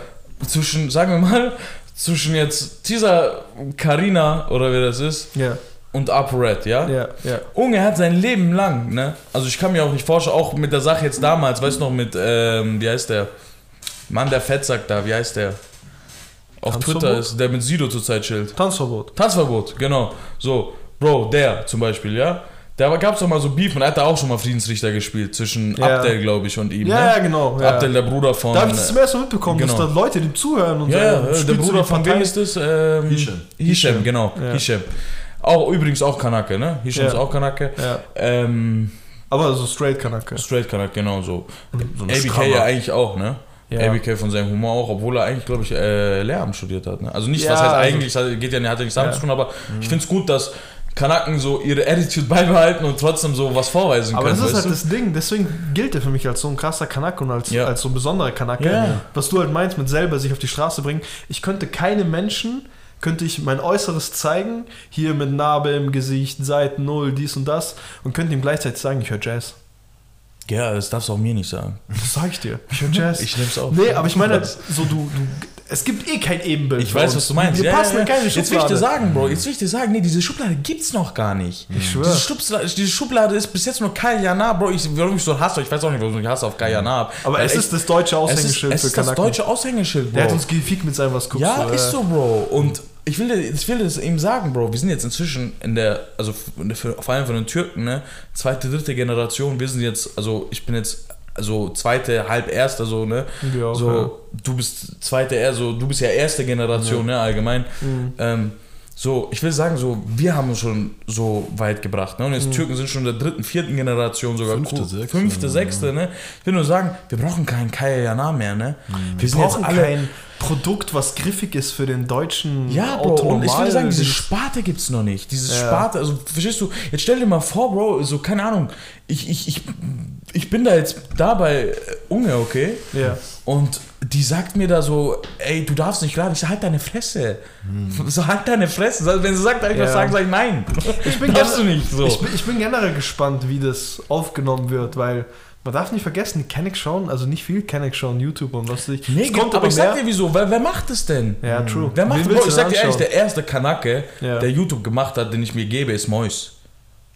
Zwischen, sagen wir mal, zwischen jetzt dieser Karina oder wer das ist Ja, und ApoRed, ja? ja, ja. Unge hat sein Leben lang, ne? Also ich kann mir auch nicht vorstellen, auch mit der Sache jetzt damals, weißt du noch, mit, ähm, wie heißt der? Mann, der Fettsack da, wie heißt der? Auf? Twitter ist der mit Sido zurzeit chillt. Tanzverbot. Tanzverbot, genau. So, Bro, der zum Beispiel, ja? Da gab es doch mal so Beef und er hat da auch schon mal Friedensrichter gespielt zwischen Ja. Abdel, glaube ich, und ihm. Ja, ne? ja, genau. Ja. Abdel, der Bruder von. Da habe ich das zum ersten Mal mitbekommen, genau. dass da Leute dem zuhören und ja, ja, so. der Spielst du Bruder von wem ist das? Ähm, Hisham. Hisham, genau. Ja. Hisham. Auch übrigens auch Kanake, ne? Hisham Ja. ist auch Kanake. Ja. Ähm, Aber so straight Kanake. Straight Kanake, genau so. So ABK ja eigentlich auch, ne? Ja. ABK von seinem Humor auch, obwohl er eigentlich, glaube ich, äh, Lehramt studiert hat. Ne? Also nicht, was Ja, heißt also- eigentlich, hat- geht ja, nicht- hat ja nichts damit zu tun, aber ich finde es gut, dass Kanaken so ihre Attitude (laughs) beibehalten und trotzdem so was vorweisen Aber können. das ist halt du? das Ding, deswegen gilt er für mich als so ein krasser Kanake und als, Ja. als so ein besonderer Kanake. Ja. Was du halt meinst mit selber sich auf die Straße bringen. Ich könnte keinem Menschen, könnte ich mein Äußeres zeigen, hier mit Narbe im Gesicht, Seiten null, dies und das, und könnte ihm gleichzeitig sagen, ich höre Jazz. Ja, das darfst du auch mir nicht sagen. (laughs) Das sag ich dir. Ich höre Jazz. Ich nehm's auf. Nee, aber ich meine, so du, du, es gibt eh kein Ebenbild. Ich für weiß, was du meinst. Wir Ja, passen ja, in keine Jetzt will ich dir Schublade. sagen, Bro, jetzt will ich dir sagen, nee, diese Schublade gibt's noch gar nicht. Ich schwör. Diese Schublade, diese Schublade ist bis jetzt nur Kyle Jana, Bro. Ich, warum ich so hasse, ich weiß auch nicht, warum ich hasse auf Kyle Jana habe. Aber es ist das deutsche es ist, Aushängeschild es für ist das Kanaken. deutsche Aushängeschild, Bro. Der hat uns gefickt mit seinem was guckst Ja, du, ist äh. so, Bro. Und ich will, dir- ich will das eben sagen, Bro. Wir sind jetzt inzwischen in der, also für, vor allem von den Türken, ne, zweite, dritte Generation. Wir sind jetzt, also ich bin jetzt, also zweite, halb erste, so, ne. Wir auch, so, ja. du bist zweite, so, du bist ja erste Generation, ne, allgemein. Mhm. Ähm, so, ich will sagen, so, wir haben uns schon so weit gebracht, ne? Und Mhm. jetzt Türken sind schon in der dritten, vierten Generation sogar. Fünfte, cool. sechste, Fünfte, ja. sechste, ne? Ich will nur sagen, wir brauchen keinen Kaya Jana mehr, ne? Wir Wir sind jetzt brauchen kein Produkt, was griffig ist für den deutschen Ja, Bro, und ich will sagen, diese. Sparte gibt's noch nicht. Diese Ja. Sparte, also verstehst du, jetzt stell dir mal vor, Bro, so, keine Ahnung, ich, ich, ich, ich bin da jetzt da bei äh, Unge, okay? Ja. Und die sagt mir da so, ey, du darfst nicht gerade. Ich sag, halt deine Fresse. So, halt deine Fresse. Wenn sie sagt, ich Ja. was sagen, sag ich nein. Ich bin, (laughs) Darfst du nicht so. ich, bin, ich bin generell gespannt, wie das aufgenommen wird, weil man darf nicht vergessen, die Kenneck schauen, also nicht viel Kenneck schauen, YouTube und was nicht. Nee, kommt aber ich mehr. sag dir wieso, weil wer macht es denn? ja, true. Wer macht Bro, ich sag dir ehrlich, anschauen? der erste Kanake, Ja. der YouTube gemacht hat, den ich mir gebe, ist Mois.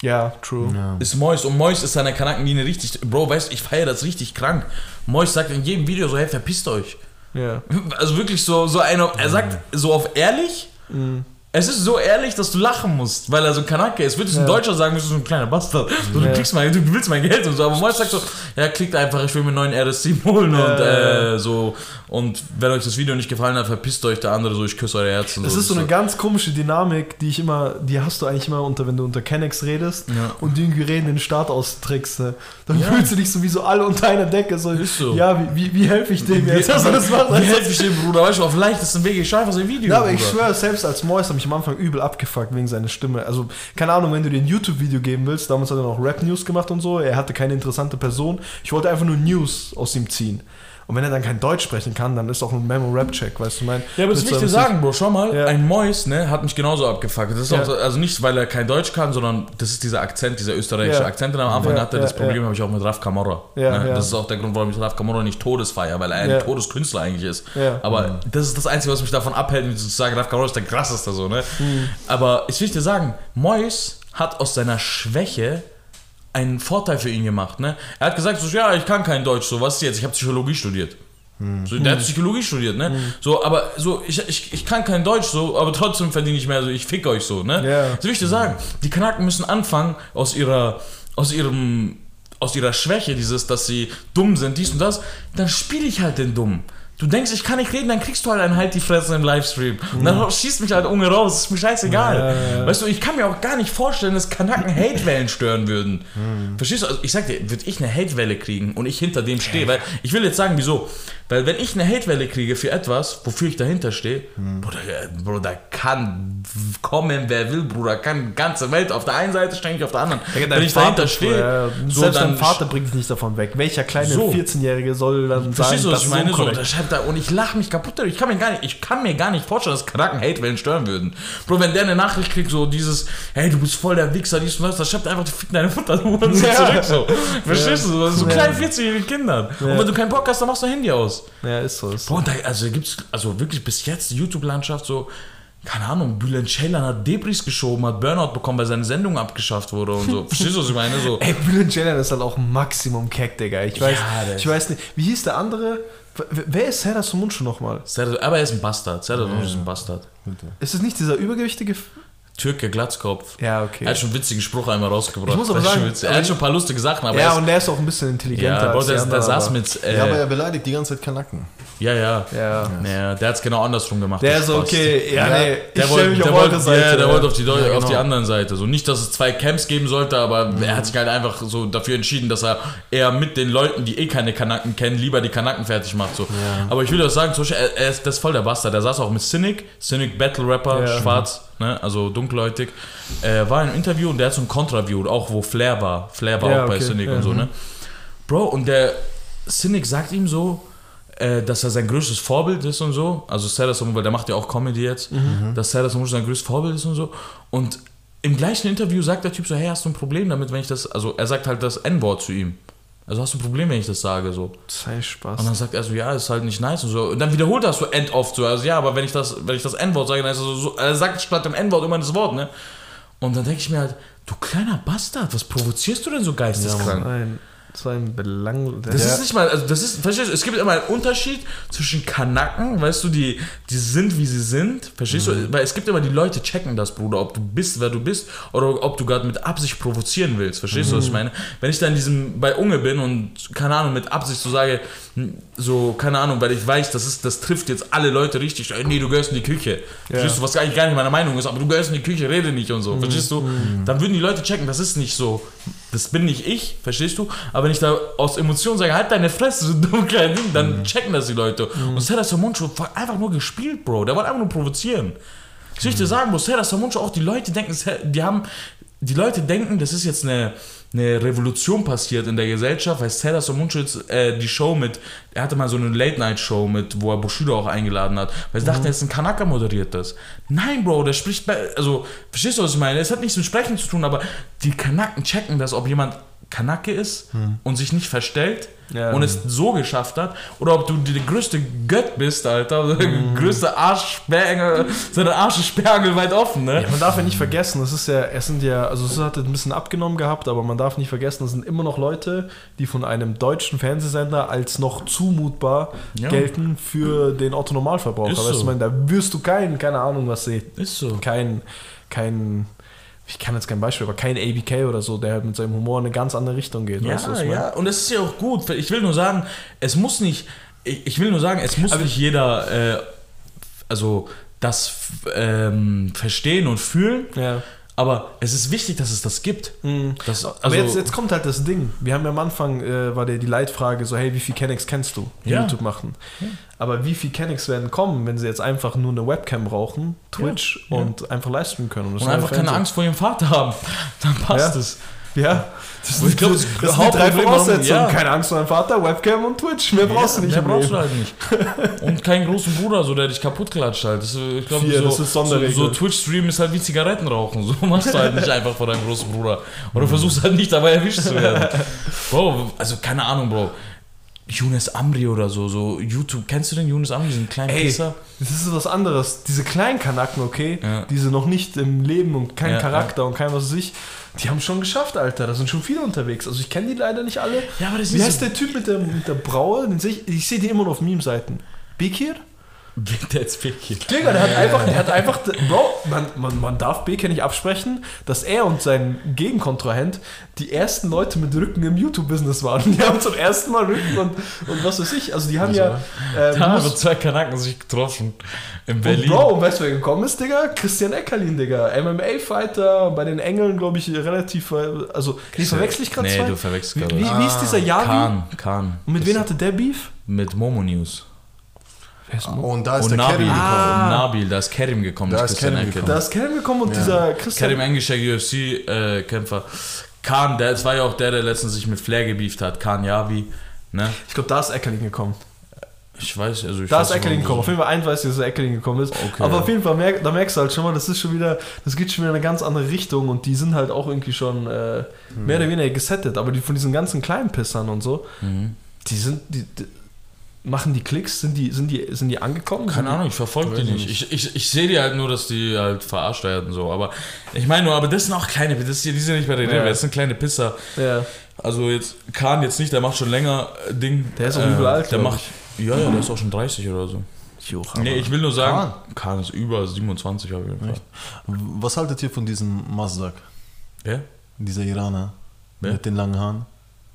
Ja, true. Ja. Ist Mois und Mois ist seine Kanakenlinie richtig. Bro, weißt du, ich feiere das richtig krank. Mois sagt in jedem Video so, hey, verpisst euch. Ja. Also wirklich so, so einer, er sagt so auf ehrlich, Mhm. Es ist so ehrlich, dass du lachen musst, weil er so ein Kanake ist. Würdest du ein Ja. Deutscher sagen, bist du so ein kleiner Bastard. So, du Ja. kriegst mein, du willst mein Geld und so. Aber Mois sagt so, ja, klickt einfach, ich will mir einen neuen RS7 holen Ja, und äh, so. Und wenn euch das Video nicht gefallen hat, verpisst euch der andere so, ich küsse eure Herzen. Das ist so eine ganz komische Dynamik, die ich immer, die hast du eigentlich immer unter, wenn du unter Kennex redest und die irgendwie reden den Start austrickst. Ne? Dann fühlst du dich sowieso alle unter einer Decke. So, Ist so. Ja, wie, wie, wie helfe ich dem jetzt? Wie, Also das wie helfe ich dem, Bruder? Weißt du, auf leichtesten Wege, ich schreibe ein Video. Ja, aber ich Bruder. schwöre, selbst als Mois hat mich am Anfang übel abgefuckt wegen seiner Stimme. Also, keine Ahnung, wenn du dir ein YouTube-Video geben willst, damals hat er noch Rap-News gemacht und so, er hatte keine interessante Person. Ich wollte einfach nur News aus ihm ziehen. Und wenn er dann kein Deutsch sprechen kann, dann ist auch ein Memo-Rap-Check, weißt du, mein. Ja, aber das will ich dir sagen, Bro. Schau mal, Ja. ein Mois, ne, hat mich genauso abgefuckt. Das ist Ja. auch, so- also nicht, weil er kein Deutsch kann, sondern das ist dieser Akzent, dieser österreichische Ja. Akzent. Und am Anfang hatte das Problem, habe ich auch mit Raf Kamora. Ne? Das ist auch der Grund, warum ich Raf Kamora nicht Todesfeier, weil er ein. Todeskünstler eigentlich ist. Aber das ist das Einzige, was mich davon abhält, zu sagen, Raf Kamora ist der krasseste so, ne? Mhm. Aber ich will dir sagen, Mois hat aus seiner Schwäche einen Vorteil für ihn gemacht, ne? Er hat gesagt, so, ja, ich kann kein Deutsch, so, was ist jetzt? Ich habe Psychologie studiert. So, der hat Psychologie studiert, ne? So, aber so, ich, ich, ich kann kein Deutsch, so, aber trotzdem verdiene ich mehr, so, ich fick euch so, ne? Ja. So will ich dir sagen, die Kanaken müssen anfangen, aus ihrer, aus ihrem, aus ihrer Schwäche, dieses, dass sie dumm sind, dies und das, dann spiele ich halt den Dumm. Du denkst, ich kann nicht reden, dann kriegst du halt einen Halt die Fresse im Livestream. Und dann schießt mich halt Unge raus, ist mir scheißegal. Ja, ja, ja. Weißt du, ich kann mir auch gar nicht vorstellen, dass Kanaken Hatewellen stören würden. Verstehst du? Also ich sag dir, würde ich eine Hatewelle kriegen und ich hinter dem stehe, weil ich will jetzt sagen, wieso? Weil wenn ich eine Hatewelle kriege für etwas, wofür ich dahinter stehe, Hm. Bruder, Bruder, kann kommen, wer will, Bruder, kann die ganze Welt auf der einen Seite stehen, ich auf der anderen. Ja, wenn ich dahinter stehe, ja, so selbst dann dein Vater bringt dich nicht davon weg. Welcher kleine So. 14-Jährige soll dann Verstehst sagen, du, was ich meine? So, der schreibt da, und ich lache mich kaputt. Ich kann, mir gar nicht, ich kann mir gar nicht vorstellen, dass Kanaken Hatewellen stören würden. Bro, wenn der eine Nachricht kriegt, so dieses, hey, du bist voll der Wichser, dies und das, da schreibt einfach, fick deine Mutter, du Ja. zurück, so. Verstehst du? So kleine 14-jährige Kinder. Und wenn du keinen Bock hast, dann machst du Handy aus. Ja, ist so. Ist und da, also gibt's, also wirklich bis jetzt die YouTube-Landschaft so, keine Ahnung, Bülent Ceylan hat Debris geschoben, hat Burnout bekommen, weil seine Sendung abgeschafft wurde und so. (laughs) Verstehst du, was ich meine? So, Ey, Bülent Ceylan ist halt auch Maximum Keck, Digga. Ich weiß, Ja, ich weiß nicht. Wie hieß der andere? Wer ist Serdar Somuncu nochmal? Aber er ist ein Bastard. Serdar Somuncu ist ein Bastard. Ist es nicht dieser übergewichtige... Türke, Glatzkopf. ja, okay. Er hat schon einen witzigen Spruch einmal rausgebracht. Ich muss aber sagen, er hat schon ein paar lustige Sachen, aber ja, er ist, und der ist auch ein bisschen intelligenter ja, Bro, der, der saß aber- mit, äh, Ja, aber er beleidigt die ganze Zeit Kanaken. ja, ja, Ja. ja, der hat es genau andersrum gemacht. Der ist so, okay, ja, Ja, nee, ich Der stelle wollte, mich der, auf eure wollte, Seite. ja, der wollte auf die, Deu- Ja, auf die genau. anderen Seite. So nicht, dass es zwei Camps geben sollte, aber er hat sich halt einfach so dafür entschieden, dass er eher mit den Leuten, die eh keine Kanaken kennen, lieber die Kanaken fertig macht. So. Aber ich will das sagen, zum Beispiel, er, er ist das ist voll der Bastard. Der saß auch mit Cynic, Cynic Battle Rapper, Ja. schwarz, ne, also dunkelhäutig. Er war im Interview und der hat so ein Kontra-View, auch wo Flair war. Flair war Ja, auch bei okay, Cynic ja. und so, ne? Bro, und der Cynic sagt ihm so, äh, dass er sein größtes Vorbild ist und so. Also Serdar Somuncu, weil der macht ja auch Comedy jetzt, dass Serdar Somuncu sein größtes Vorbild ist und so. Und im gleichen Interview sagt der Typ so, hey, hast du ein Problem damit, wenn ich das, also er sagt halt das N-Wort zu ihm. Also hast du ein Problem, wenn ich das sage, so. Sei Spaß. Und dann sagt er so, ja, ist halt nicht nice und so. Und dann wiederholt er das so end oft so. Also ja, aber wenn ich das, wenn ich das N-Wort sage, dann ist er so, so er sagt statt dem N-Wort immer das Wort, ne? Und dann denke ich mir halt, du kleiner Bastard, was provozierst du denn so geisteskrank? Nein, so ein Belang... Das Ja. ist nicht mal, also das ist, verstehst du, es gibt immer einen Unterschied zwischen Kanaken, weißt du, die, die sind, wie sie sind, verstehst du? Weil es gibt immer die Leute checken das, Bruder, ob du bist, wer du bist, oder ob du gerade mit Absicht provozieren willst, verstehst du, was ich meine? Wenn ich da in diesem, bei Unge bin und, keine Ahnung, mit Absicht so sage, hm, so, keine Ahnung, weil ich weiß, das, ist, das trifft jetzt alle Leute richtig, ey, nee, du gehörst in die Küche, verstehst du, was eigentlich gar nicht meine Meinung ist, aber du gehörst in die Küche, rede nicht und so, verstehst du? Dann würden die Leute checken, das ist nicht so, das bin nicht ich, verstehst du? Aber wenn ich da aus Emotionen sage, halt deine Fresse, so dumm klein Ding, dann checken das die Leute. Und Serdar Somuncu war einfach nur gespielt, Bro. Der wollte einfach nur provozieren. Ich will dir sagen, Bro, Serdar Somuncu, auch die Leute denken, die haben, die Leute denken, das ist jetzt eine, eine Revolution passiert in der Gesellschaft, weil Serdar Somuncu jetzt äh, die Show mit, er hatte mal so eine Late-Night-Show mit, wo er Bushido auch eingeladen hat, weil sie dachten, er ist ein Kanaka moderiert das. Nein, Bro, der spricht, bei, also, verstehst du, was ich meine? Es hat nichts mit Sprechen zu tun, aber die Kanaken checken das, ob jemand Kanake ist und sich nicht verstellt Ja. und es so geschafft hat, oder ob du die, die größte Gött bist, Alter, der größte Arschsperrengel, seine Arsch ist sperrangelweit offen, ne? Ja, man darf ja nicht vergessen, es ist ja, es sind ja, also es hat ein bisschen abgenommen gehabt, aber man darf nicht vergessen, es sind immer noch Leute, die von einem deutschen Fernsehsender als noch zumutbar Ja. gelten für den Otto-Normalverbraucher. Ist Weißt du, so. meine, da wirst du keinen, keine Ahnung, was sie, Ist so. kein, kein, ich kann jetzt kein Beispiel, aber kein ABK oder so, der halt mit seinem Humor in eine ganz andere Richtung geht. weißt du, Ja, ja, und das ist ja auch gut. Ich will nur sagen, es muss nicht, ich will nur sagen, es muss Aber- nicht jeder, äh, also das ähm, verstehen und fühlen, Ja. Aber es ist wichtig, dass es das gibt. Das, also, Aber jetzt, jetzt kommt halt das Ding. Wir haben ja am Anfang, äh, war der die Leitfrage so, hey, wie viel Kennex kennst du, die Ja. YouTube machen? Aber wie viel Kennex werden kommen, wenn sie jetzt einfach nur eine Webcam brauchen, Twitch Ja. und einfach livestreamen können? und neue einfach keine? Angst vor ihrem Vater haben. (laughs) Dann passt Ja. es. Ja, das, Und ich glaub, das das sind die drei Voraussetzungen. ja. Keine Angst vor deinem Vater, Webcam und Twitch. Mehr brauchst du nicht Mehr brauchst du halt nicht. (laughs) Und keinen großen Bruder, so, der dich kaputt klatscht halt. Das, ist, ich glaube, Vier, so, das ist so, Sonderregel. so Twitch-Stream ist halt wie Zigaretten rauchen. So (laughs) machst du halt nicht einfach vor deinem großen Bruder. Oder versuchst halt nicht dabei erwischt zu werden. (laughs) Bro, also keine Ahnung, Bro. Yunus Amri oder so, so YouTube. Kennst du den Yunus Amri, diesen kleinen Ey, Pisser? das ist was anderes. Diese kleinen Kanaken, okay, Ja. diese noch nicht im Leben und kein Ja, Charakter und kein was weiß ich, die haben schon geschafft, Alter. Da sind schon viele unterwegs. Also ich kenne die leider nicht alle. Ja, aber das Wie ist heißt der Typ mit der, mit der Braue? Den seh ich ich sehe den immer noch auf Meme-Seiten. Bekir? Der jetzt Pick hier. Digga, der hat einfach, der hat einfach, Bro, man, man, man darf Bekir nicht absprechen, dass er und sein Gegenkontrahent die ersten Leute mit Rücken im YouTube-Business waren. Die haben zum ersten Mal Rücken und, und was weiß ich. Also die haben ja. Äh, Da haben zwei Kanaken sich getroffen. In und Berlin. Bro, und weißt du, wer gekommen ist, Digga? Christian Eckerlin, Digga. MMA-Fighter, bei den Engeln, glaube ich, relativ. äh, Also, nee, verwechsel ich gerade Nee, zwei? du verwechselst Wie, gerade. wie, was. wie ist dieser Yavi? Kahn, Kahn. Und mit wem hatte der Beef? Mit Momo News. Wer ist Mo? Und da ist Und der Nabil. Kerim gekommen. Ah. Und Nabil, da ist Kerim gekommen. Da ist Kerim gekommen. Da ist Kerim gekommen und Ja. dieser Christian. Kerim englischer UFC-Kämpfer. Khan, der, das war ja auch der, der letztens sich mit Flair gebieft hat. Khan Yavi. Ne? Ich glaube, da ist Eckerling gekommen. Ich weiß, also ich Da weiß ist Eckerling gekommen. Auf jeden Fall eins weiß ich, dass Eckerling gekommen ist. Okay, Aber auf jeden Fall, merk, da merkst du halt schon mal, das ist schon wieder, das geht schon wieder in eine ganz andere Richtung und die sind halt auch irgendwie schon äh, mehr oder weniger gesettet. Aber die von diesen ganzen kleinen Pissern und so, Mhm. die sind, die, die machen die Klicks, sind die, sind die, sind die angekommen? Keine Ahnung, ich verfolge die nicht. Ich, ich, ich sehe die halt nur, dass die halt verarscht werden. So. Aber ich meine nur, aber das sind auch kleine, das, die sind nicht bei der Ja. Rede, das sind kleine Pisser. Ja. Also jetzt Kahn jetzt nicht, der macht schon länger äh, Ding. Der ist auch übel alt, Der macht, ja, ja, der ist auch schon 30 oder so. Joch, Nee, ich will nur sagen, Kahn ist über 27 auf jeden Fall. Was haltet ihr von diesem Mazdak? Wer? Dieser Iraner Wer? mit den langen Haaren?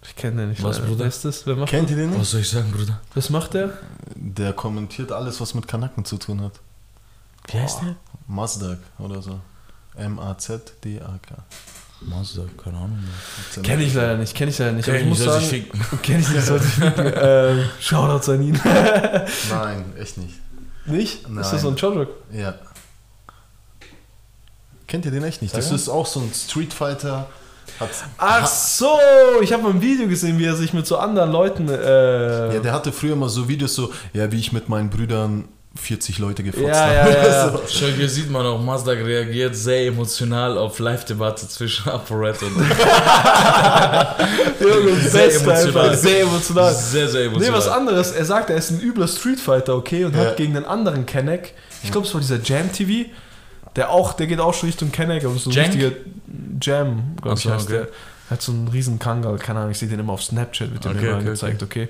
Ich kenne den nicht. Was, leider. Bruder? Wer ist das? Wer macht Kennt ihr den nicht? Was soll ich sagen, Bruder? Was macht der? Der kommentiert alles, was mit Kanaken zu tun hat. Wie heißt der? Mazdak oder so. M-A-Z-D-A-K. Mazda, keine Ahnung. Kenne ich leider nicht, kenne ich leider nicht. Kenn Aber ich ich muss nicht, soll sagen, kenne ich nicht, sollte ich ficken. (laughs) äh, Shoutouts an ihn. (laughs) Nein, echt nicht. nicht? Ist Nein. das so ein Joke? Ja. Kennt ihr den echt nicht? Das ist auch so ein Street Fighter. Ach so, ich habe mal ein Video gesehen, wie er sich mit so anderen Leuten. Äh, ja, der hatte früher mal so Videos so, ja, wie ich mit meinen Brüdern 40 Leute gefotzt Ja, habe. ja, ja. (laughs) So. Schau, hier sieht man auch, Mazda reagiert sehr emotional auf Live-Debatte zwischen ApoRed und (laughs) Junge, Sehr emotional. einfach, sehr emotional. sehr, sehr emotional. Nee, was anderes. Er sagt, er ist ein übler Street Fighter, okay, und Ja. hat gegen einen anderen Kenneck, ich glaube, es war dieser Jam TV, der auch, der geht auch schon Richtung Kenneck, aber so ein Jank? richtiger Jam, glaube ich, so, heißt okay. der. Hat so einen riesen Kangal, keine Ahnung, ich sehe den immer auf Snapchat, wird dem Okay, immer okay, angezeigt, okay.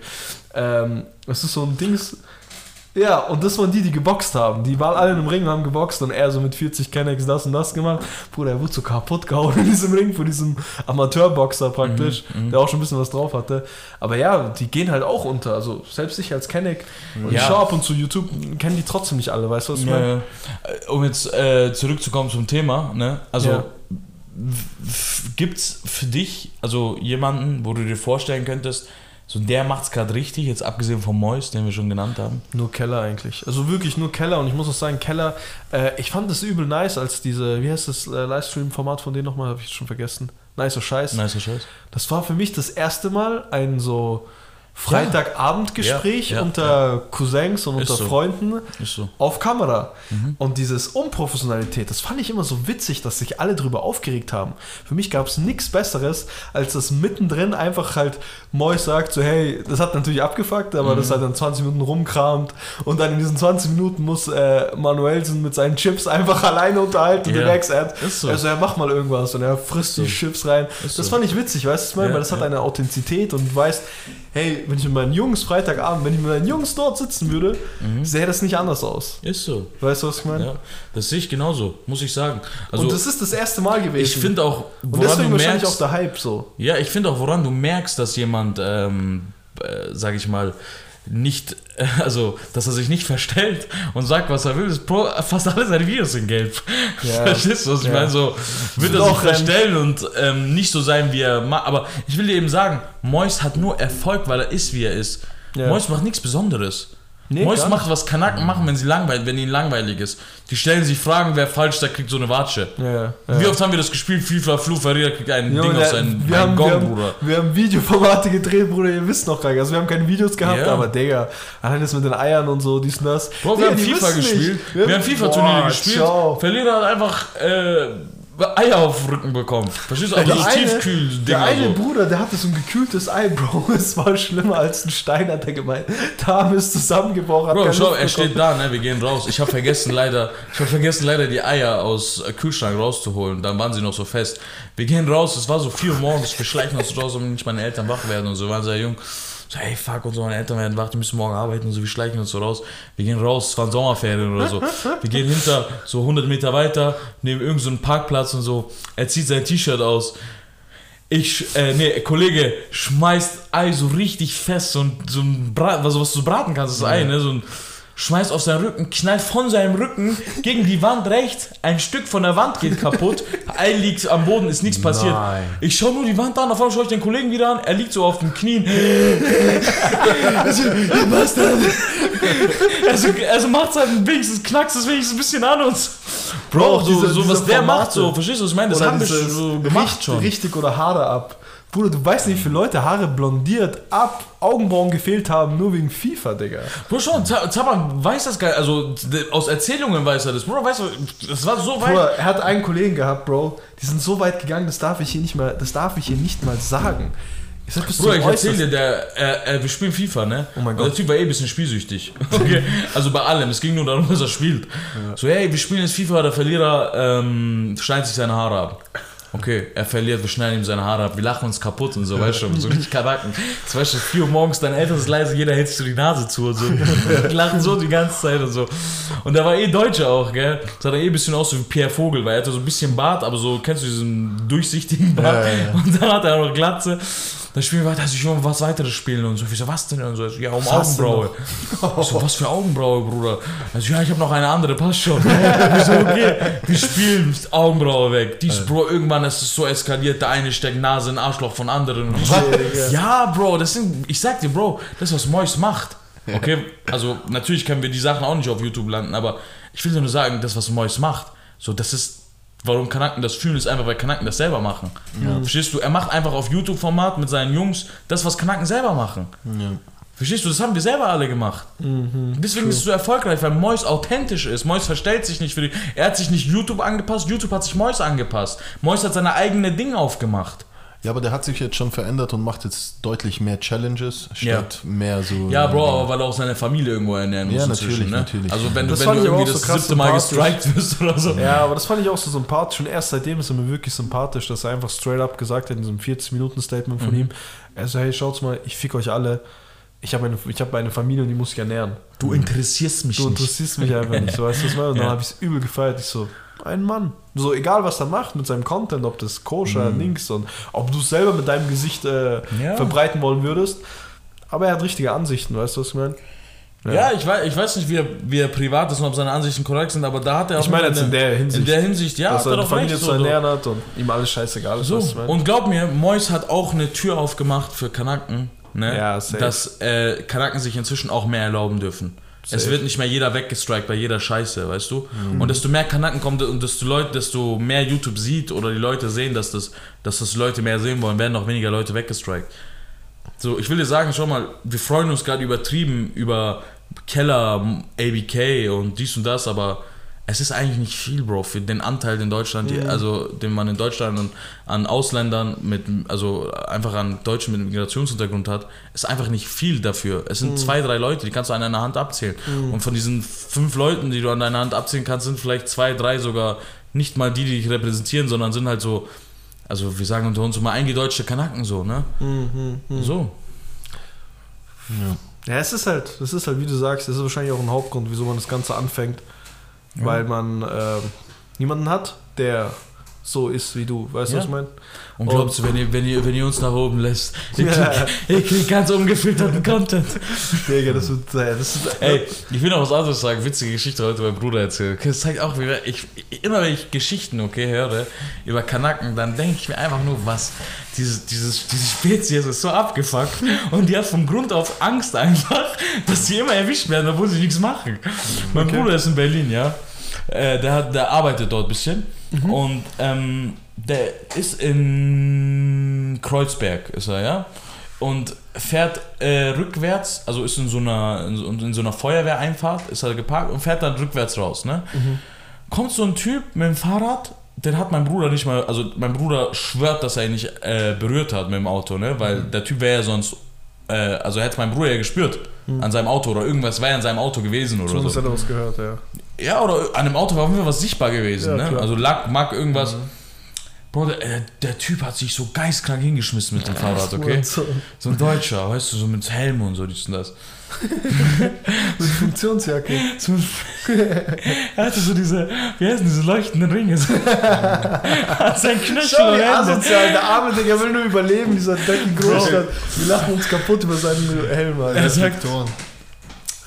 Ähm, das ist so ein Dings. Ja, und das waren die, die geboxt haben. Die waren alle im Ring, haben geboxt und er so mit 40 Kennecks das und das gemacht. Bruder, er wurde so kaputt gehauen in diesem Ring von diesem Amateurboxer praktisch, Mhm, der auch schon ein bisschen was drauf hatte. Aber ja, die gehen halt auch unter. Also selbst ich als Kenneck, und Ja. ich schaue ab und zu YouTube, kennen die trotzdem nicht alle, weißt du, was ich meine? Ja, Um jetzt äh, zurückzukommen zum Thema, ne? Also Ja. gibt es für dich, also jemanden, wo du dir vorstellen könntest, so der macht's gerade richtig, jetzt abgesehen vom Mois, den wir schon genannt haben? Nur Keller eigentlich. Also wirklich nur Keller. Und ich muss auch sagen, Keller, äh, ich fand das übel nice, als diese, wie heißt das äh, Livestream-Format von denen nochmal, habe ich schon vergessen. Nice so Scheiß. Nice Scheiß. Das war für mich das erste Mal ein so Freitagabendgespräch Ja, ja, unter Cousins und Ist unter so. Freunden so. auf Kamera. Mhm. Und dieses Unprofessionalität, das fand ich immer so witzig, dass sich alle drüber aufgeregt haben. Für mich gab es nichts Besseres, als dass mittendrin einfach halt Mois sagt, so hey, das hat natürlich abgefuckt, aber Mhm. das hat dann 20 Minuten rumkramt und dann in diesen 20 Minuten muss äh, Manuelsen mit seinen Chips einfach (laughs) alleine unterhalten, Ja. der Rex-Ad. Ist so. Also er macht mal irgendwas und er frisst die so. Chips rein. Ist das fand ich witzig, weißt du? Ja, weil das hat ja. eine Authentizität und du weißt, hey, wenn ich mit meinen Jungs Freitagabend, wenn ich mit meinen Jungs dort sitzen würde, Mhm. sähe das nicht anders aus. Ist so. Weißt du, was ich meine? Ja, das sehe ich genauso, muss ich sagen. Also und das ist das erste Mal gewesen. ich finde auch, und woran deswegen du wahrscheinlich merkst, auch der Hype so. Ja, ich finde auch, woran du merkst, dass jemand, ähm, äh, sag ich mal, nicht, (laughs) also, dass er sich nicht verstellt und sagt, was er will, ist pro, fast alle seine Videos in Gelb. Ja. (laughs) Verstehst du, was ich Ja. meine? So, wird er sich verstellen und ähm, nicht so sein, wie er macht. Aber ich will dir eben sagen, Mois hat nur Erfolg, weil er ist, wie er ist. Ja. Mois macht nichts Besonderes. Nee, Mois macht, was Kanaken machen, wenn sie langweilig, wenn ihnen langweilig ist. Die stellen sich Fragen, wer falsch, der kriegt so eine Watsche. Ja, ja. Wie oft haben wir das gespielt? FIFA, Flu, Ferreira kriegt ein Ding wir, einen haben, Gong, wir, haben, Bruder. wir haben Videoformate gedreht, Bruder, ihr wisst noch gar nicht. Also wir haben keine Videos gehabt, Ja. aber Digga, allein das mit den Eiern und so, dies und das. Bro, wir Digga, haben die FIFA nicht. gespielt. Wir, haben FIFA-Turniere Boah, gespielt. ciao. Verlierer hat einfach äh, Eier auf den Rücken bekommen. Verstehst du? Aber Der das eine, Tiefkühl-Ding. der eine Also. Bruder, der hatte so ein gekühltes Ei, Bro. (laughs) Es war schlimmer als ein Stein, hat er gemeint. Darm ist zusammengebrochen. Bro, schau, er steht da, ne? Wir gehen raus. Ich habe vergessen leider, ich habe vergessen leider die Eier aus äh, Kühlschrank rauszuholen. Dann waren sie noch so fest. Wir gehen raus. Es war so 4 Uhr morgens. Wir schleichen uns raus, damit nicht meine Eltern wach werden und so. Wir waren sehr jung. So, hey, fuck, und so, meine Eltern werden wach, die müssen morgen arbeiten und so. Wir schleichen uns so raus. Wir gehen raus, es waren Sommerferien oder so. Wir gehen hinter, so 100 Meter weiter, neben irgendeinen so einen Parkplatz und so. Er zieht sein T-Shirt aus. Ich, äh, nee, Kollege schmeißt Ei so richtig fest, so ein, so ein Brat, was, was du braten kannst, das Ei, ne? So ein schmeißt auf seinen Rücken, knallt von seinem Rücken gegen die Wand rechts, ein Stück von der Wand geht kaputt, ein liegt am Boden, ist nichts passiert. Nein. Ich schaue nur die Wand an, auf einmal schaue ich den Kollegen wieder an, er liegt so auf den Knien. (laughs) also, was denn? Also, also macht halt wenigstens, knackst es wenigstens ein bisschen an uns. Bro, Bro, so, diese- so was diese der Formate. macht, so, verstehst du, was ich meine? Das Oder haben wir so gemacht Richt- schon. Richtig oder Haare ab. Bruder, du weißt nicht, wie viele Leute Haare blondiert ab, Augenbrauen gefehlt haben, nur wegen FIFA, Digga. Bro, schon, Z- Zaban weiß das geil, also aus Erzählungen weiß er das. Bro, weißt du, das war so weit. Bruder, er hat einen Kollegen gehabt, Bro, die sind so weit gegangen, das darf ich hier nicht mal, das darf ich hier nicht mal sagen. Ich sag, Bruder, zum ich erzähl dir, der, äh, äh, wir spielen FIFA, ne? Oh mein Und Gott. Der Typ war eh ein bisschen spielsüchtig. (laughs) Okay? Also bei allem, es ging nur darum, (laughs) dass er spielt. So, hey, wir spielen jetzt FIFA, der Verlierer ähm, schneidet sich seine Haare ab. Okay, er verliert, wir schneiden ihm seine Haare ab, wir lachen uns kaputt und so, weißt du, so richtig Kanaken. Zum Beispiel 4 Uhr morgens, dein Eltern ist leise, jeder hält sich so die Nase zu und so. Die lachen so die ganze Zeit und so. Und der war eh Deutscher auch, gell? Sah er eh ein bisschen aus wie Pierre Vogel, weil er hatte so ein bisschen Bart, aber so, kennst du diesen durchsichtigen Bart? Ja, ja, ja. Und dann hat er auch noch Glatze. Dann spielen wir weiter, also ich will was weiteres spielen und so. Ich so, was denn? Und so, ja, um du Augenbraue. Ich so, was für Augenbraue, Bruder? Also, ja, ich habe noch eine andere, passt schon. (laughs) Ich so, okay, wir spielen Augenbraue weg. Dies, Bro, irgendwann ist es so eskaliert, der eine steckt Nase in den Arschloch von anderen. So, ja, Bro, das sind, ich sag dir, Bro, das, was Mois macht. Okay, also natürlich können wir die Sachen auch nicht auf YouTube landen, aber ich will dir nur sagen, das, was Mois macht, so, das ist, warum Kanaken das fühlen, ist einfach, weil Kanaken das selber machen. Verstehst du? Er macht einfach auf YouTube-Format mit seinen Jungs das, was Kanaken selber machen. Ja. Verstehst du, das haben wir selber alle gemacht. Deswegen ist es so erfolgreich, weil Mois authentisch ist. Mois verstellt sich nicht für die. Er hat sich nicht YouTube angepasst, YouTube hat sich Mois angepasst. Mois hat seine eigene Dinge aufgemacht. Ja, aber der hat sich jetzt schon verändert und macht jetzt deutlich mehr Challenges statt mehr so. Ja, Bro, aber weil er auch seine Familie irgendwo ernähren muss. Ja, inzwischen, natürlich, ne? natürlich. Also wenn du, Das wenn du irgendwie das so siebte Mal gestrikt wirst oder so. Ja, aber das fand ich auch so sympathisch. Und erst seitdem ist er mir wirklich sympathisch, dass er einfach straight up gesagt hat in diesem 40-Minuten-Statement Mhm. von ihm: Er so, hey, schaut's mal, ich fick euch alle. Ich habe eine, ich hab eine Familie und die muss ich ernähren. Du interessierst mich Du nicht. interessierst mich einfach nicht. So, weißt du, was ich meine? Und dann Ja. habe ich es übel gefeiert. Ich so, ein Mann. So, egal was er macht mit seinem Content, ob das koscher, links und ob du es selber mit deinem Gesicht äh, Mhm. Ja. verbreiten wollen würdest. Aber er hat richtige Ansichten, weißt du, was ich meine? Ja, ich, weiß, ich weiß nicht, wie er, wie er privat ist und ob seine Ansichten korrekt sind, aber da hat er auch Ich meine jetzt in der Hinsicht. In der Hinsicht, ja, dass hat er doch Familie recht. zu ernähren hat und ihm alles scheißegal ist. So, und glaub mir, Mois hat auch eine Tür aufgemacht für Kanaken, ne? Ja, dass äh, Kanaken sich inzwischen auch mehr erlauben dürfen. Es wird nicht mehr jeder weggestrikt bei jeder Scheiße, weißt du? Mhm. Und desto mehr Kanaken kommt und desto, Leute, desto mehr YouTube sieht oder die Leute sehen, dass das, dass das Leute mehr sehen wollen, werden auch weniger Leute weggestrikt. So, ich will dir sagen, schau mal, wir freuen uns gerade übertrieben über Keller, ABK und dies und das, aber es ist eigentlich nicht viel, Bro, für den Anteil den Deutschland, die, also den man in Deutschland und an Ausländern mit, also einfach an Deutschen mit Migrationshintergrund hat, ist einfach nicht viel dafür. Es sind zwei, drei Leute, die kannst du an einer Hand abzählen. Und von diesen fünf Leuten, die du an deiner Hand abzählen kannst, sind vielleicht zwei, drei sogar nicht mal die, die dich repräsentieren, sondern sind halt so, also wir sagen unter uns immer eingedeutschte Kanaken so, ne? So. Ja, es ist halt, es ist halt, wie du sagst, es ist wahrscheinlich auch ein Hauptgrund, wieso man das Ganze anfängt. Weil man ähm, niemanden hat, der so ist wie du. Weißt du, Ja. was ich meine? Und glaubst du, wenn ihr, wenn, ihr, wenn ihr uns nach oben lässt, (laughs) ihr kriegt, ihr kriegt ganz ungefilterten Content. Digga, das wird, ist, Ey, ich will noch was anderes sagen. Witzige Geschichte heute mein Bruder erzählt. Das zeigt auch, wie ich, immer wenn ich Geschichten, okay, höre über Kanaken, dann denke ich mir einfach nur, was, dieses, dieses, diese Spezies ist so abgefuckt und die hat von Grund auf Angst einfach, (laughs) dass sie immer erwischt werden, obwohl sie nichts machen. Mein Bruder ist in Berlin, ja. Äh, der, hat, der arbeitet dort ein bisschen und ähm, der ist in Kreuzberg, ist er, ja. Und fährt äh, rückwärts, also ist in so einer in so, in so einer Feuerwehreinfahrt, ist er geparkt und fährt dann rückwärts raus, ne? Kommt so ein Typ mit dem Fahrrad, den hat mein Bruder nicht mal, also mein Bruder schwört, dass er ihn nicht äh, berührt hat mit dem Auto, ne? Weil der Typ wäre ja sonst, äh, also hätte mein Bruder ja gespürt an seinem Auto oder irgendwas wäre an seinem Auto gewesen oder Zumindest so. hat er was gehört, ja. Ja, oder an dem Auto war auf jeden Fall was sichtbar gewesen, Ja, ne? Also Lack, Mack, irgendwas. Bro, der, äh, der Typ hat sich so geistkrank hingeschmissen mit dem Fahrrad, okay? So, So ein Deutscher, weißt du, so mit Helm und so, dies und das. (laughs) mit Funktionsjacke. So, (laughs) er hatte so diese, wie heißen diese leuchtenden Ringe? So. (laughs) Hat sein Knöchel Schau, wie asozial, der arme Digga will nur überleben, dieser Decken Großstadt. Wir lachen uns kaputt über seinen Helm, Alter. Er sagt,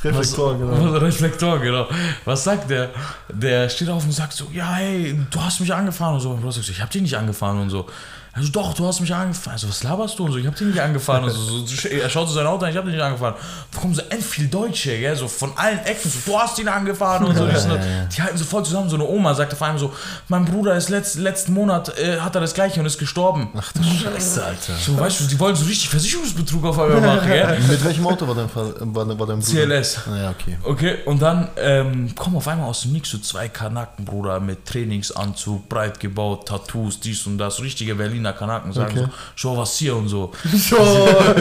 Viktoren. Reflektoren, genau. Was, (laughs) Reflektor, genau. Was sagt der? Der steht auf und sagt so, ja, hey, du hast mich angefahren und so. Mein Bruder sagt so, ich hab dich nicht angefahren und so. Also doch, du hast mich angefahren. Also was laberst du und so? Ich hab dich nicht angefahren und so. er schaut zu sein Auto an, ich hab dich nicht angefahren. Da kommen so end viel Deutsche, gell? so von allen Ecken. So, du hast ihn angefahren und so. Die, sind, die halten so voll zusammen. So eine Oma sagte vor allem so, mein Bruder ist letzt, letzten Monat, äh, hat er das gleiche und ist gestorben. Ach du Scheiße, Alter. So, weißt du, die wollen so richtig Versicherungsbetrug auf einmal machen, gell? (laughs) Mit welchem Auto war dein, Fall, war, war dein Bruder? CLS. Ah, Ja, okay. Okay, und dann ähm, kommen auf einmal aus dem Nix so zwei Kanaken, Bruder, mit Trainingsanzug, breit gebaut, Tattoos, dies und das, richtige Berliner Kanaken, sagen Okay. so, schau was hier und so. (laughs) So,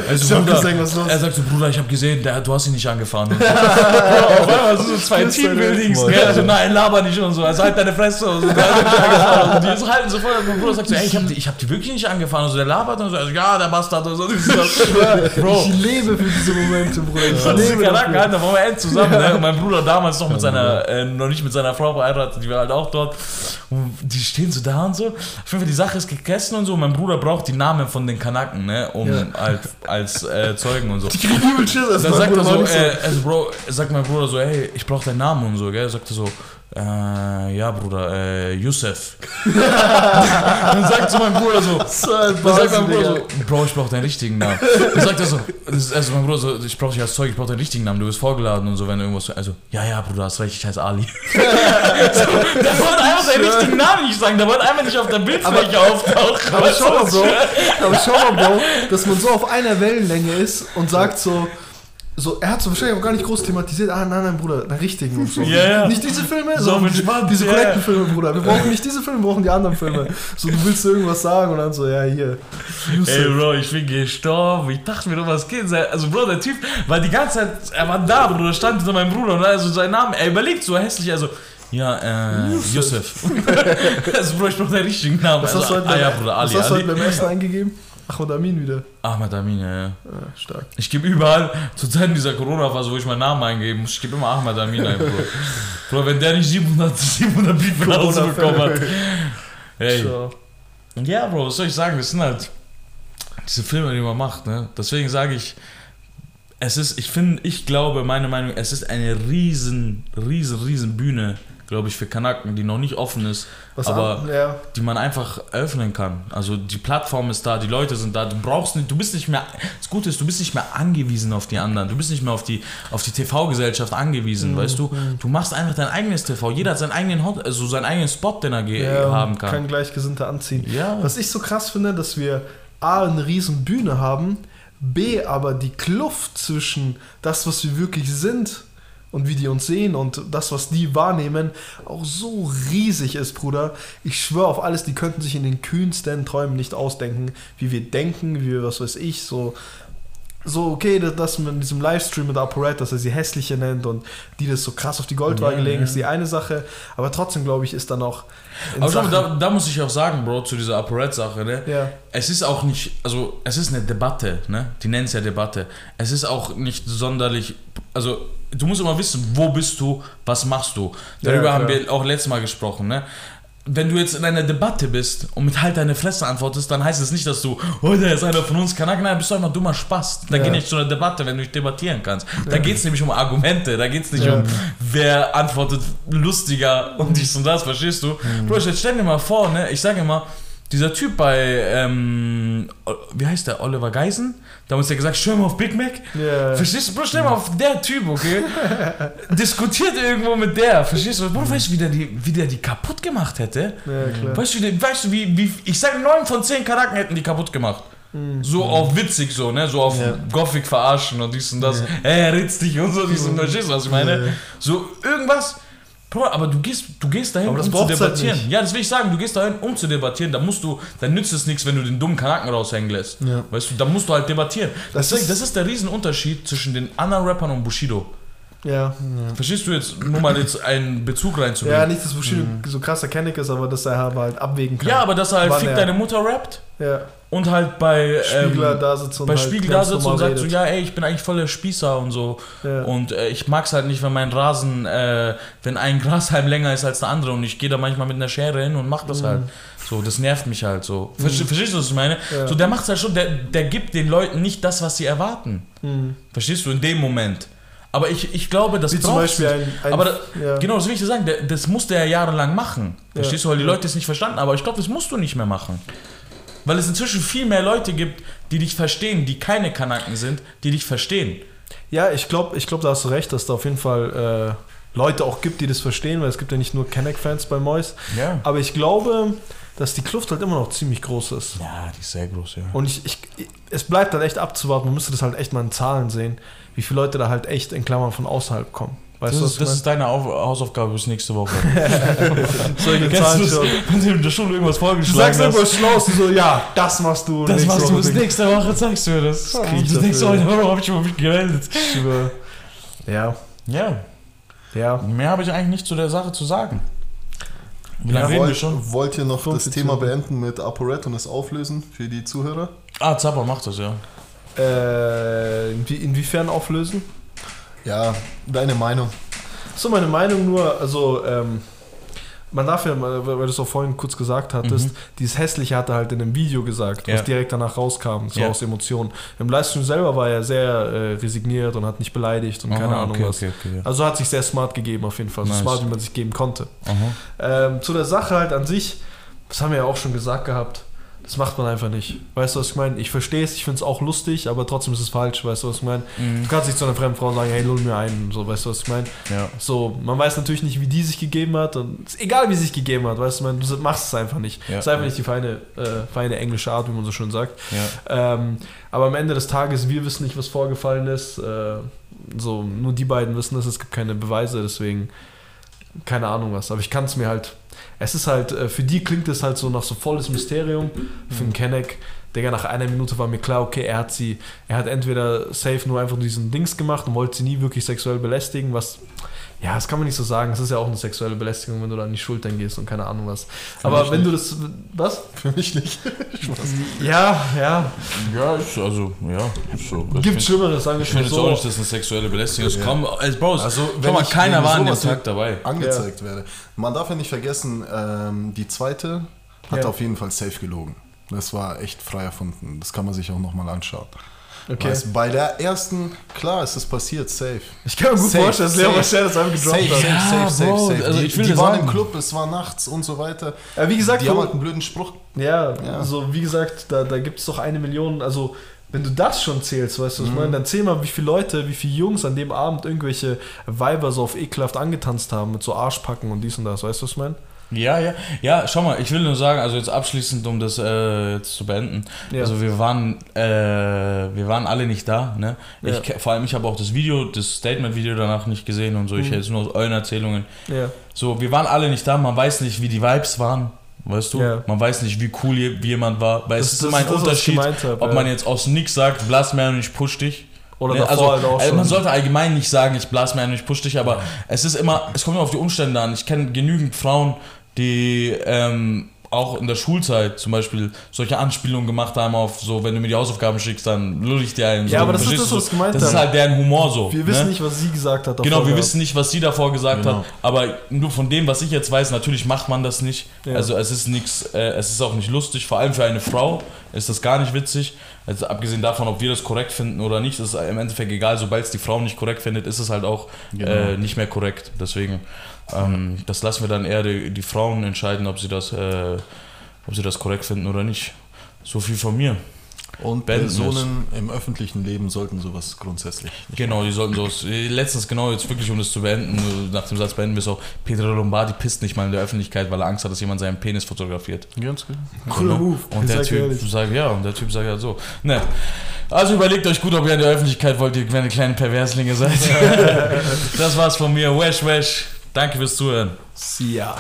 Also, ich hab Bruder, gesehen, was los er sagt so, Bruder, ich habe gesehen, der, du hast ihn nicht angefahren. Und so. (laughs) auf einmal so zwei Teambuildings, gell? Also, nein, laber nicht und so, also halt deine Fresse und so. Der hat ihn nicht angefahren. Und die so halten so voll, und mein Bruder sagt so, ey, ich habe die, ich hab die wirklich nicht angefahren. Und so, der labert und so, also, ja, der Bastard und so. das. (laughs) Bro, Ich lebe für diese Momente, Bruder. Ich ja. lebe Kanaken halt, da waren wir end zusammen. Ne? Mein Bruder damals noch mit seiner, äh, noch nicht mit seiner Frau verheiratet, die war halt auch dort. Und die stehen so da und so. Auf jeden Fall, die Sache ist gegessen und so. Mein Bruder braucht die Namen von den Kanaken, ne? Um Ja. halt als äh, Zeugen und so. Krieg übel Schiss, das Dann sagt er so, äh, also Bro, sagt mein Bruder so, hey, ich brauch deinen Namen und so, gell? Sagt er so, äh, ja Bruder, äh, Yusuf. (laughs) dann sagt so mein Bruder so, dann sagt mein Bruder so, Bro, ich brauch deinen richtigen Namen. Dann sagt er so, das ist, also mein Bruder so, ich brauch dich als Zeug, ich brauch deinen richtigen Namen, du bist vorgeladen und so, wenn irgendwas, also, ja, ja, Bruder, hast recht, ich heiße Ali. (laughs) so, der wollte einfach seinen richtigen Namen nicht sagen, der wollte einfach nicht auf der Bildfläche auftauchen. Aber schau mal ich- aber schau mal, Bro, dass man so auf einer Wellenlänge ist und sagt so, so, er hat so wahrscheinlich auch gar nicht groß thematisiert, ah nein, nein, Bruder, den richtigen und so. (laughs) Ja. Nicht diese Filme, So sondern entspannt, diese ja, korrekten. Filme, Bruder. Wir (laughs) brauchen nicht diese Filme, wir brauchen die anderen Filme. So, du willst irgendwas sagen und dann so, ja, hier. Yusuf. Ey, Bro, ich bin gestorben. Ich dachte mir doch, was geht? Also, Bro, der Typ war die ganze Zeit, er war da, Bruder, stand hinter meinem Bruder und also sein Name, er überlegt so hässlich, also, ja, äh, Yusuf. (laughs) also, Bro, ich brauch den richtigen Namen. was Also, hast du heute, ah, ja, was hast du heute beim Essen eingegeben? Ahmad Amin wieder. Ahmed Amin, ja, ja. Ah, stark. Ich gebe überall, zur Zeit dieser Corona-Phase, wo ich meinen Namen eingebe, muss ich gebe immer Ahmed Amin ein, Bro. (laughs) Bro, wenn der nicht 700, 700 Briefe nach Hause bekommen hat. Ey. So. Ja, Bro, was soll ich sagen? Das sind halt diese Filme, die man macht, ne? Deswegen sage ich, es ist, ich finde, ich glaube, meine Meinung, es ist eine riesen, riesen, riesen Bühne, glaube ich, für Kanaken, die noch nicht offen ist, Was aber an, ja. die man einfach öffnen kann. Also die Plattform ist da, die Leute sind da, du brauchst nicht, du bist nicht mehr, das Gute ist, du bist nicht mehr angewiesen auf die anderen, du bist nicht mehr auf die, auf die TV-Gesellschaft angewiesen, weißt du? Du machst einfach dein eigenes TV, jeder hat seinen eigenen, Hot, also seinen eigenen Spot, den er ja, haben kann. Kann Gleichgesinnte anziehen. Ja. Was ich so krass finde, dass wir A, eine riesen Bühne haben, B, aber die Kluft zwischen das, was wir wirklich sind und wie die uns sehen und das, was die wahrnehmen, auch so riesig ist, Bruder. Ich schwöre auf alles, die könnten sich in den kühnsten Träumen nicht ausdenken, wie wir denken, wie wir, was weiß ich, so so, okay, das, das mit diesem Livestream mit ApoRed, dass er sie hässliche nennt und die das so krass auf die Goldwaage Ja, legen, ja. ist die eine Sache. Aber trotzdem, glaube ich, ist dann auch. in Aber Sachen- da, da muss ich auch sagen, Bro, zu dieser ApoRed-Sache, ne? Ja. Es ist auch nicht, also es ist eine Debatte, ne? Die nennen es ja Debatte. Es ist auch nicht sonderlich, also du musst immer wissen, wo bist du, was machst du. Darüber Ja, haben wir auch letztes Mal gesprochen, ne? Wenn du jetzt in einer Debatte bist und mit halt deine Fresse antwortest, dann heißt es nicht, dass du, oh, der ist einer von uns, Kanak, nein, bist du einfach dummer Spaß. Da Ja. geh nicht zu einer Debatte, wenn du nicht debattieren kannst. Da geht es nämlich um Argumente, da geht es nicht Ja. um, wer antwortet lustiger und dies und das, verstehst du? Bro, jetzt stell dir mal vor, ne, ich sage immer, dieser Typ bei, ähm, wie heißt der, Oliver Geisen? Da haben uns ja gesagt, schwör mal auf Big Mac. Ja. Verstehst du, Bro, stell mal auf der Typ, okay? (laughs) Diskutiert irgendwo mit der, verstehst du? Bro, weißt du, wie der die, wie der die kaputt gemacht hätte? Ja, klar. Weißt du, wie, weißt du, wie, wie, ich sage, neun von zehn Charakteren hätten die kaputt gemacht. So auf witzig so, ne? So auf Ja. Gothic verarschen und dies und das. Ey, er ritzt dich und so, dies und das. Verstehst du, was ich meine? Ja. So irgendwas. Aber du gehst, du gehst dahin, um zu halt debattieren. nicht. ja, das will ich sagen, du gehst dahin, um zu debattieren. Da musst du, dann nützt es nichts, wenn du den dummen Kanaken raushängen lässt. Ja. Weißt du, da musst du halt debattieren. Das Deswegen, ist- das ist der Riesenunterschied zwischen den anderen Rappern und Bushido. Ja. Verstehst du jetzt, nur mal jetzt einen Bezug reinzubringen? ja, nicht, dass Bushido so krasser Kenneck ist, aber dass er halt abwägen kann. Ja, aber dass er halt Wann Fick er- deine Mutter rappt Ja. und halt bei Spiegler ähm, da sitzt und bei halt Spiegel da sitzt und sagt so, ja, ey, ich bin eigentlich voll der Spießer und so. Ja. Und äh, ich mag's halt nicht, wenn mein Rasen, äh, wenn ein Grashalm länger ist als der andere und ich gehe da manchmal mit einer Schere hin und mach das halt. So, das nervt mich halt so. Verste- Verstehst du, was ich meine? Mhm. Ja. So, der macht's halt schon, der, der gibt den Leuten nicht das, was sie erwarten. Hm. Verstehst du, in dem Moment. Aber ich, ich glaube, das Wie zum Beispiel ein- ein- aber da, ja. genau, das will ich dir sagen, das musste er jahrelang machen. Verstehst Ja. du, weil die Leute es nicht verstanden haben. Aber ich glaube, das musst du nicht mehr machen. Weil es inzwischen viel mehr Leute gibt, die dich verstehen, die keine Kanaken sind, die dich verstehen. Ja, ich glaube, ich glaub, da hast du recht, dass da auf jeden Fall äh, Leute auch gibt, die das verstehen, weil es gibt ja nicht nur Kenneck-Fans bei Mois. Ja. Aber ich glaube, dass die Kluft halt immer noch ziemlich groß ist. Ja, die ist sehr groß, ja. Und ich, ich, es bleibt halt echt abzuwarten. Man müsste das halt echt mal in Zahlen sehen, wie viele Leute da halt echt in Klammern von außerhalb kommen. Weißt Das, du, ist, das ist deine Auf Hausaufgabe bis nächste Woche. (laughs) Solche Zahlen du schon. wenn du in der Schule irgendwas Du vorgeschlagen sagst hast? irgendwas Schlaues, du so, ja, das machst du. Das nächste machst du bis nächste Woche, sagst du mir das. krieg ich Du denkst, heute, warum hab ich mich gemeldet? Ich schwöre. Ja, Ja, ja. mehr habe ich eigentlich nicht zu der Sache zu sagen. Wie Ja, lange reden wir Wollt, schon? wollt ihr noch das 50 Thema beenden mit ApoRed und es auflösen für die Zuhörer? Ah, Zappa macht das, ja. Äh, inwie, inwiefern auflösen? Ja, deine Meinung. So, meine Meinung nur, also, ähm, man darf ja, weil du es auch vorhin kurz gesagt hattest, dieses Hässliche hat er halt in einem Video gesagt, was Mhm. Ja. direkt danach rauskam, so Ja. aus Emotionen. Im Livestream selber war er sehr äh, resigniert und hat nicht beleidigt und keine Aha, Ahnung okay, was. okay, okay, ja. Also hat sich sehr smart gegeben auf jeden Fall, so Nice. smart, wie man sich geben konnte. Ähm, zu der Sache halt an sich, das haben wir ja auch schon gesagt gehabt, das macht man einfach nicht. Weißt du, was ich meine? Ich verstehe es, ich finde es auch lustig, aber trotzdem ist es falsch, weißt du, was ich meine? Mhm. Du kannst nicht zu einer fremden Frau sagen, hey, lull mir ein, so, weißt du, was ich meine? Ja. So, man weiß natürlich nicht, wie die sich gegeben hat und ist egal, wie sie sich gegeben hat, weißt du, man, du machst es einfach nicht. Ja. ist einfach nicht die feine, äh, feine englische Art, wie man so schön sagt. Ja. Ähm, aber am Ende des Tages, wir wissen nicht, was vorgefallen ist. Äh, so, nur die beiden wissen es, es gibt keine Beweise, deswegen keine Ahnung was. Aber ich kann es mir halt. Es ist halt, äh, für die klingt es halt so nach so volles Mysterium. Für einen Kenneck, Digga, nach einer Minute war mir klar, okay, er hat sie, er hat entweder safe nur einfach diesen Dings gemacht und wollte sie nie wirklich sexuell belästigen, was. Ja, das kann man nicht so sagen. Es ist ja auch eine sexuelle Belästigung, wenn du da an die Schultern gehst und keine Ahnung was. Aber mich wenn du das. Was? Für mich nicht. (laughs) Ja, ja. Ja, ist also, ja, so. Ich Gibt Schlimmeres, sagen wir Ich schon finde jetzt so. auch nicht, dass es eine sexuelle Belästigung ist. Ja. Komm, als Bro, Also, schau wenn mal, keiner war an dem Tag dabei. Angezeigt werde. Man darf ja nicht vergessen, ähm, die zweite hat Ja. auf jeden Fall safe gelogen. Das war echt frei erfunden. Das kann man sich auch nochmal anschauen. Okay. Weißt, bei der ersten, klar ist es passiert, safe. Ich kann mir gut Safe, vorstellen, dass Leo safe. Marcel das einfach Safe, gedroppt safe, hat. safe, Ja, safe, Bro, safe. also die ich will die waren sagen- im Club, es war nachts und so weiter. Ja, wie gesagt, Die haben halt einen blöden Spruch. Ja, Ja. also wie gesagt, da, da gibt es doch eine Million, also wenn du das schon zählst, weißt du, was ich Mhm. meine, dann zähl mal, wie viele Leute, wie viele Jungs an dem Abend irgendwelche Weiber so auf ekelhaft angetanzt haben mit so Arschpacken und dies und das, weißt du, was ich meine? Ja, ja. Ja, schau mal, ich will nur sagen, also jetzt abschließend, um das äh, jetzt zu beenden. Ja. Also wir waren, äh, wir waren alle nicht da, ne? Ich, Ja. ke- vor allem, ich habe auch das Video, das Statement-Video danach nicht gesehen und so. Ich Mhm. jetzt nur aus euren Erzählungen. Ja, So, wir waren alle nicht da, man weiß nicht, wie die Vibes waren. Weißt du? Ja. Man weiß nicht, wie cool jemand war. Weil es ist immer ein das, ich Unterschied, hab, ob ja. man jetzt aus nix sagt, blass mir und ich push dich. Oder Ne, also, halt auch also man sollte allgemein nicht sagen, ich blas mir und ich push dich, aber es ist immer, es kommt immer auf die Umstände an. Ich kenne genügend Frauen, die ähm, auch in der Schulzeit zum Beispiel solche Anspielungen gemacht haben auf so, wenn du mir die Hausaufgaben schickst, dann lull ich dir einen. Ja, so, aber das ist das, was gemeint Das ist halt deren Humor so. wir wissen ne? nicht, was sie gesagt hat. Genau, wir gehabt. wissen nicht, was sie davor gesagt Genau. hat, aber nur von dem, was ich jetzt weiß, natürlich macht man das nicht. Ja. Also es ist nichts, äh, es ist auch nicht lustig, vor allem für eine Frau ist das gar nicht witzig. Also abgesehen davon, ob wir das korrekt finden oder nicht, ist im Endeffekt egal, sobald es die Frau nicht korrekt findet, ist es halt auch Genau. äh, nicht mehr korrekt. Deswegen, ähm, das lassen wir dann eher die, die Frauen entscheiden, ob sie das, äh, ob sie das korrekt finden oder nicht. So viel von mir. Und Beenden Personen im öffentlichen Leben sollten sowas grundsätzlich nicht. Genau, die sollten so. Letztens, genau, jetzt wirklich, um das zu beenden, nach dem Satz beenden wir es auch. Pedro Lombardi pisst nicht mal in der Öffentlichkeit, weil er Angst hat, dass jemand seinen Penis fotografiert. Ganz gut. Cooler Move. Und der Typ ehrlich. sagt, ja, und der Typ sagt ja so. Ne. Also überlegt euch gut, ob ihr in der Öffentlichkeit wollt, ihr kleine Perverslinge seid. (laughs) das war's von mir. Wesh, wesh. Danke fürs Zuhören. See ya.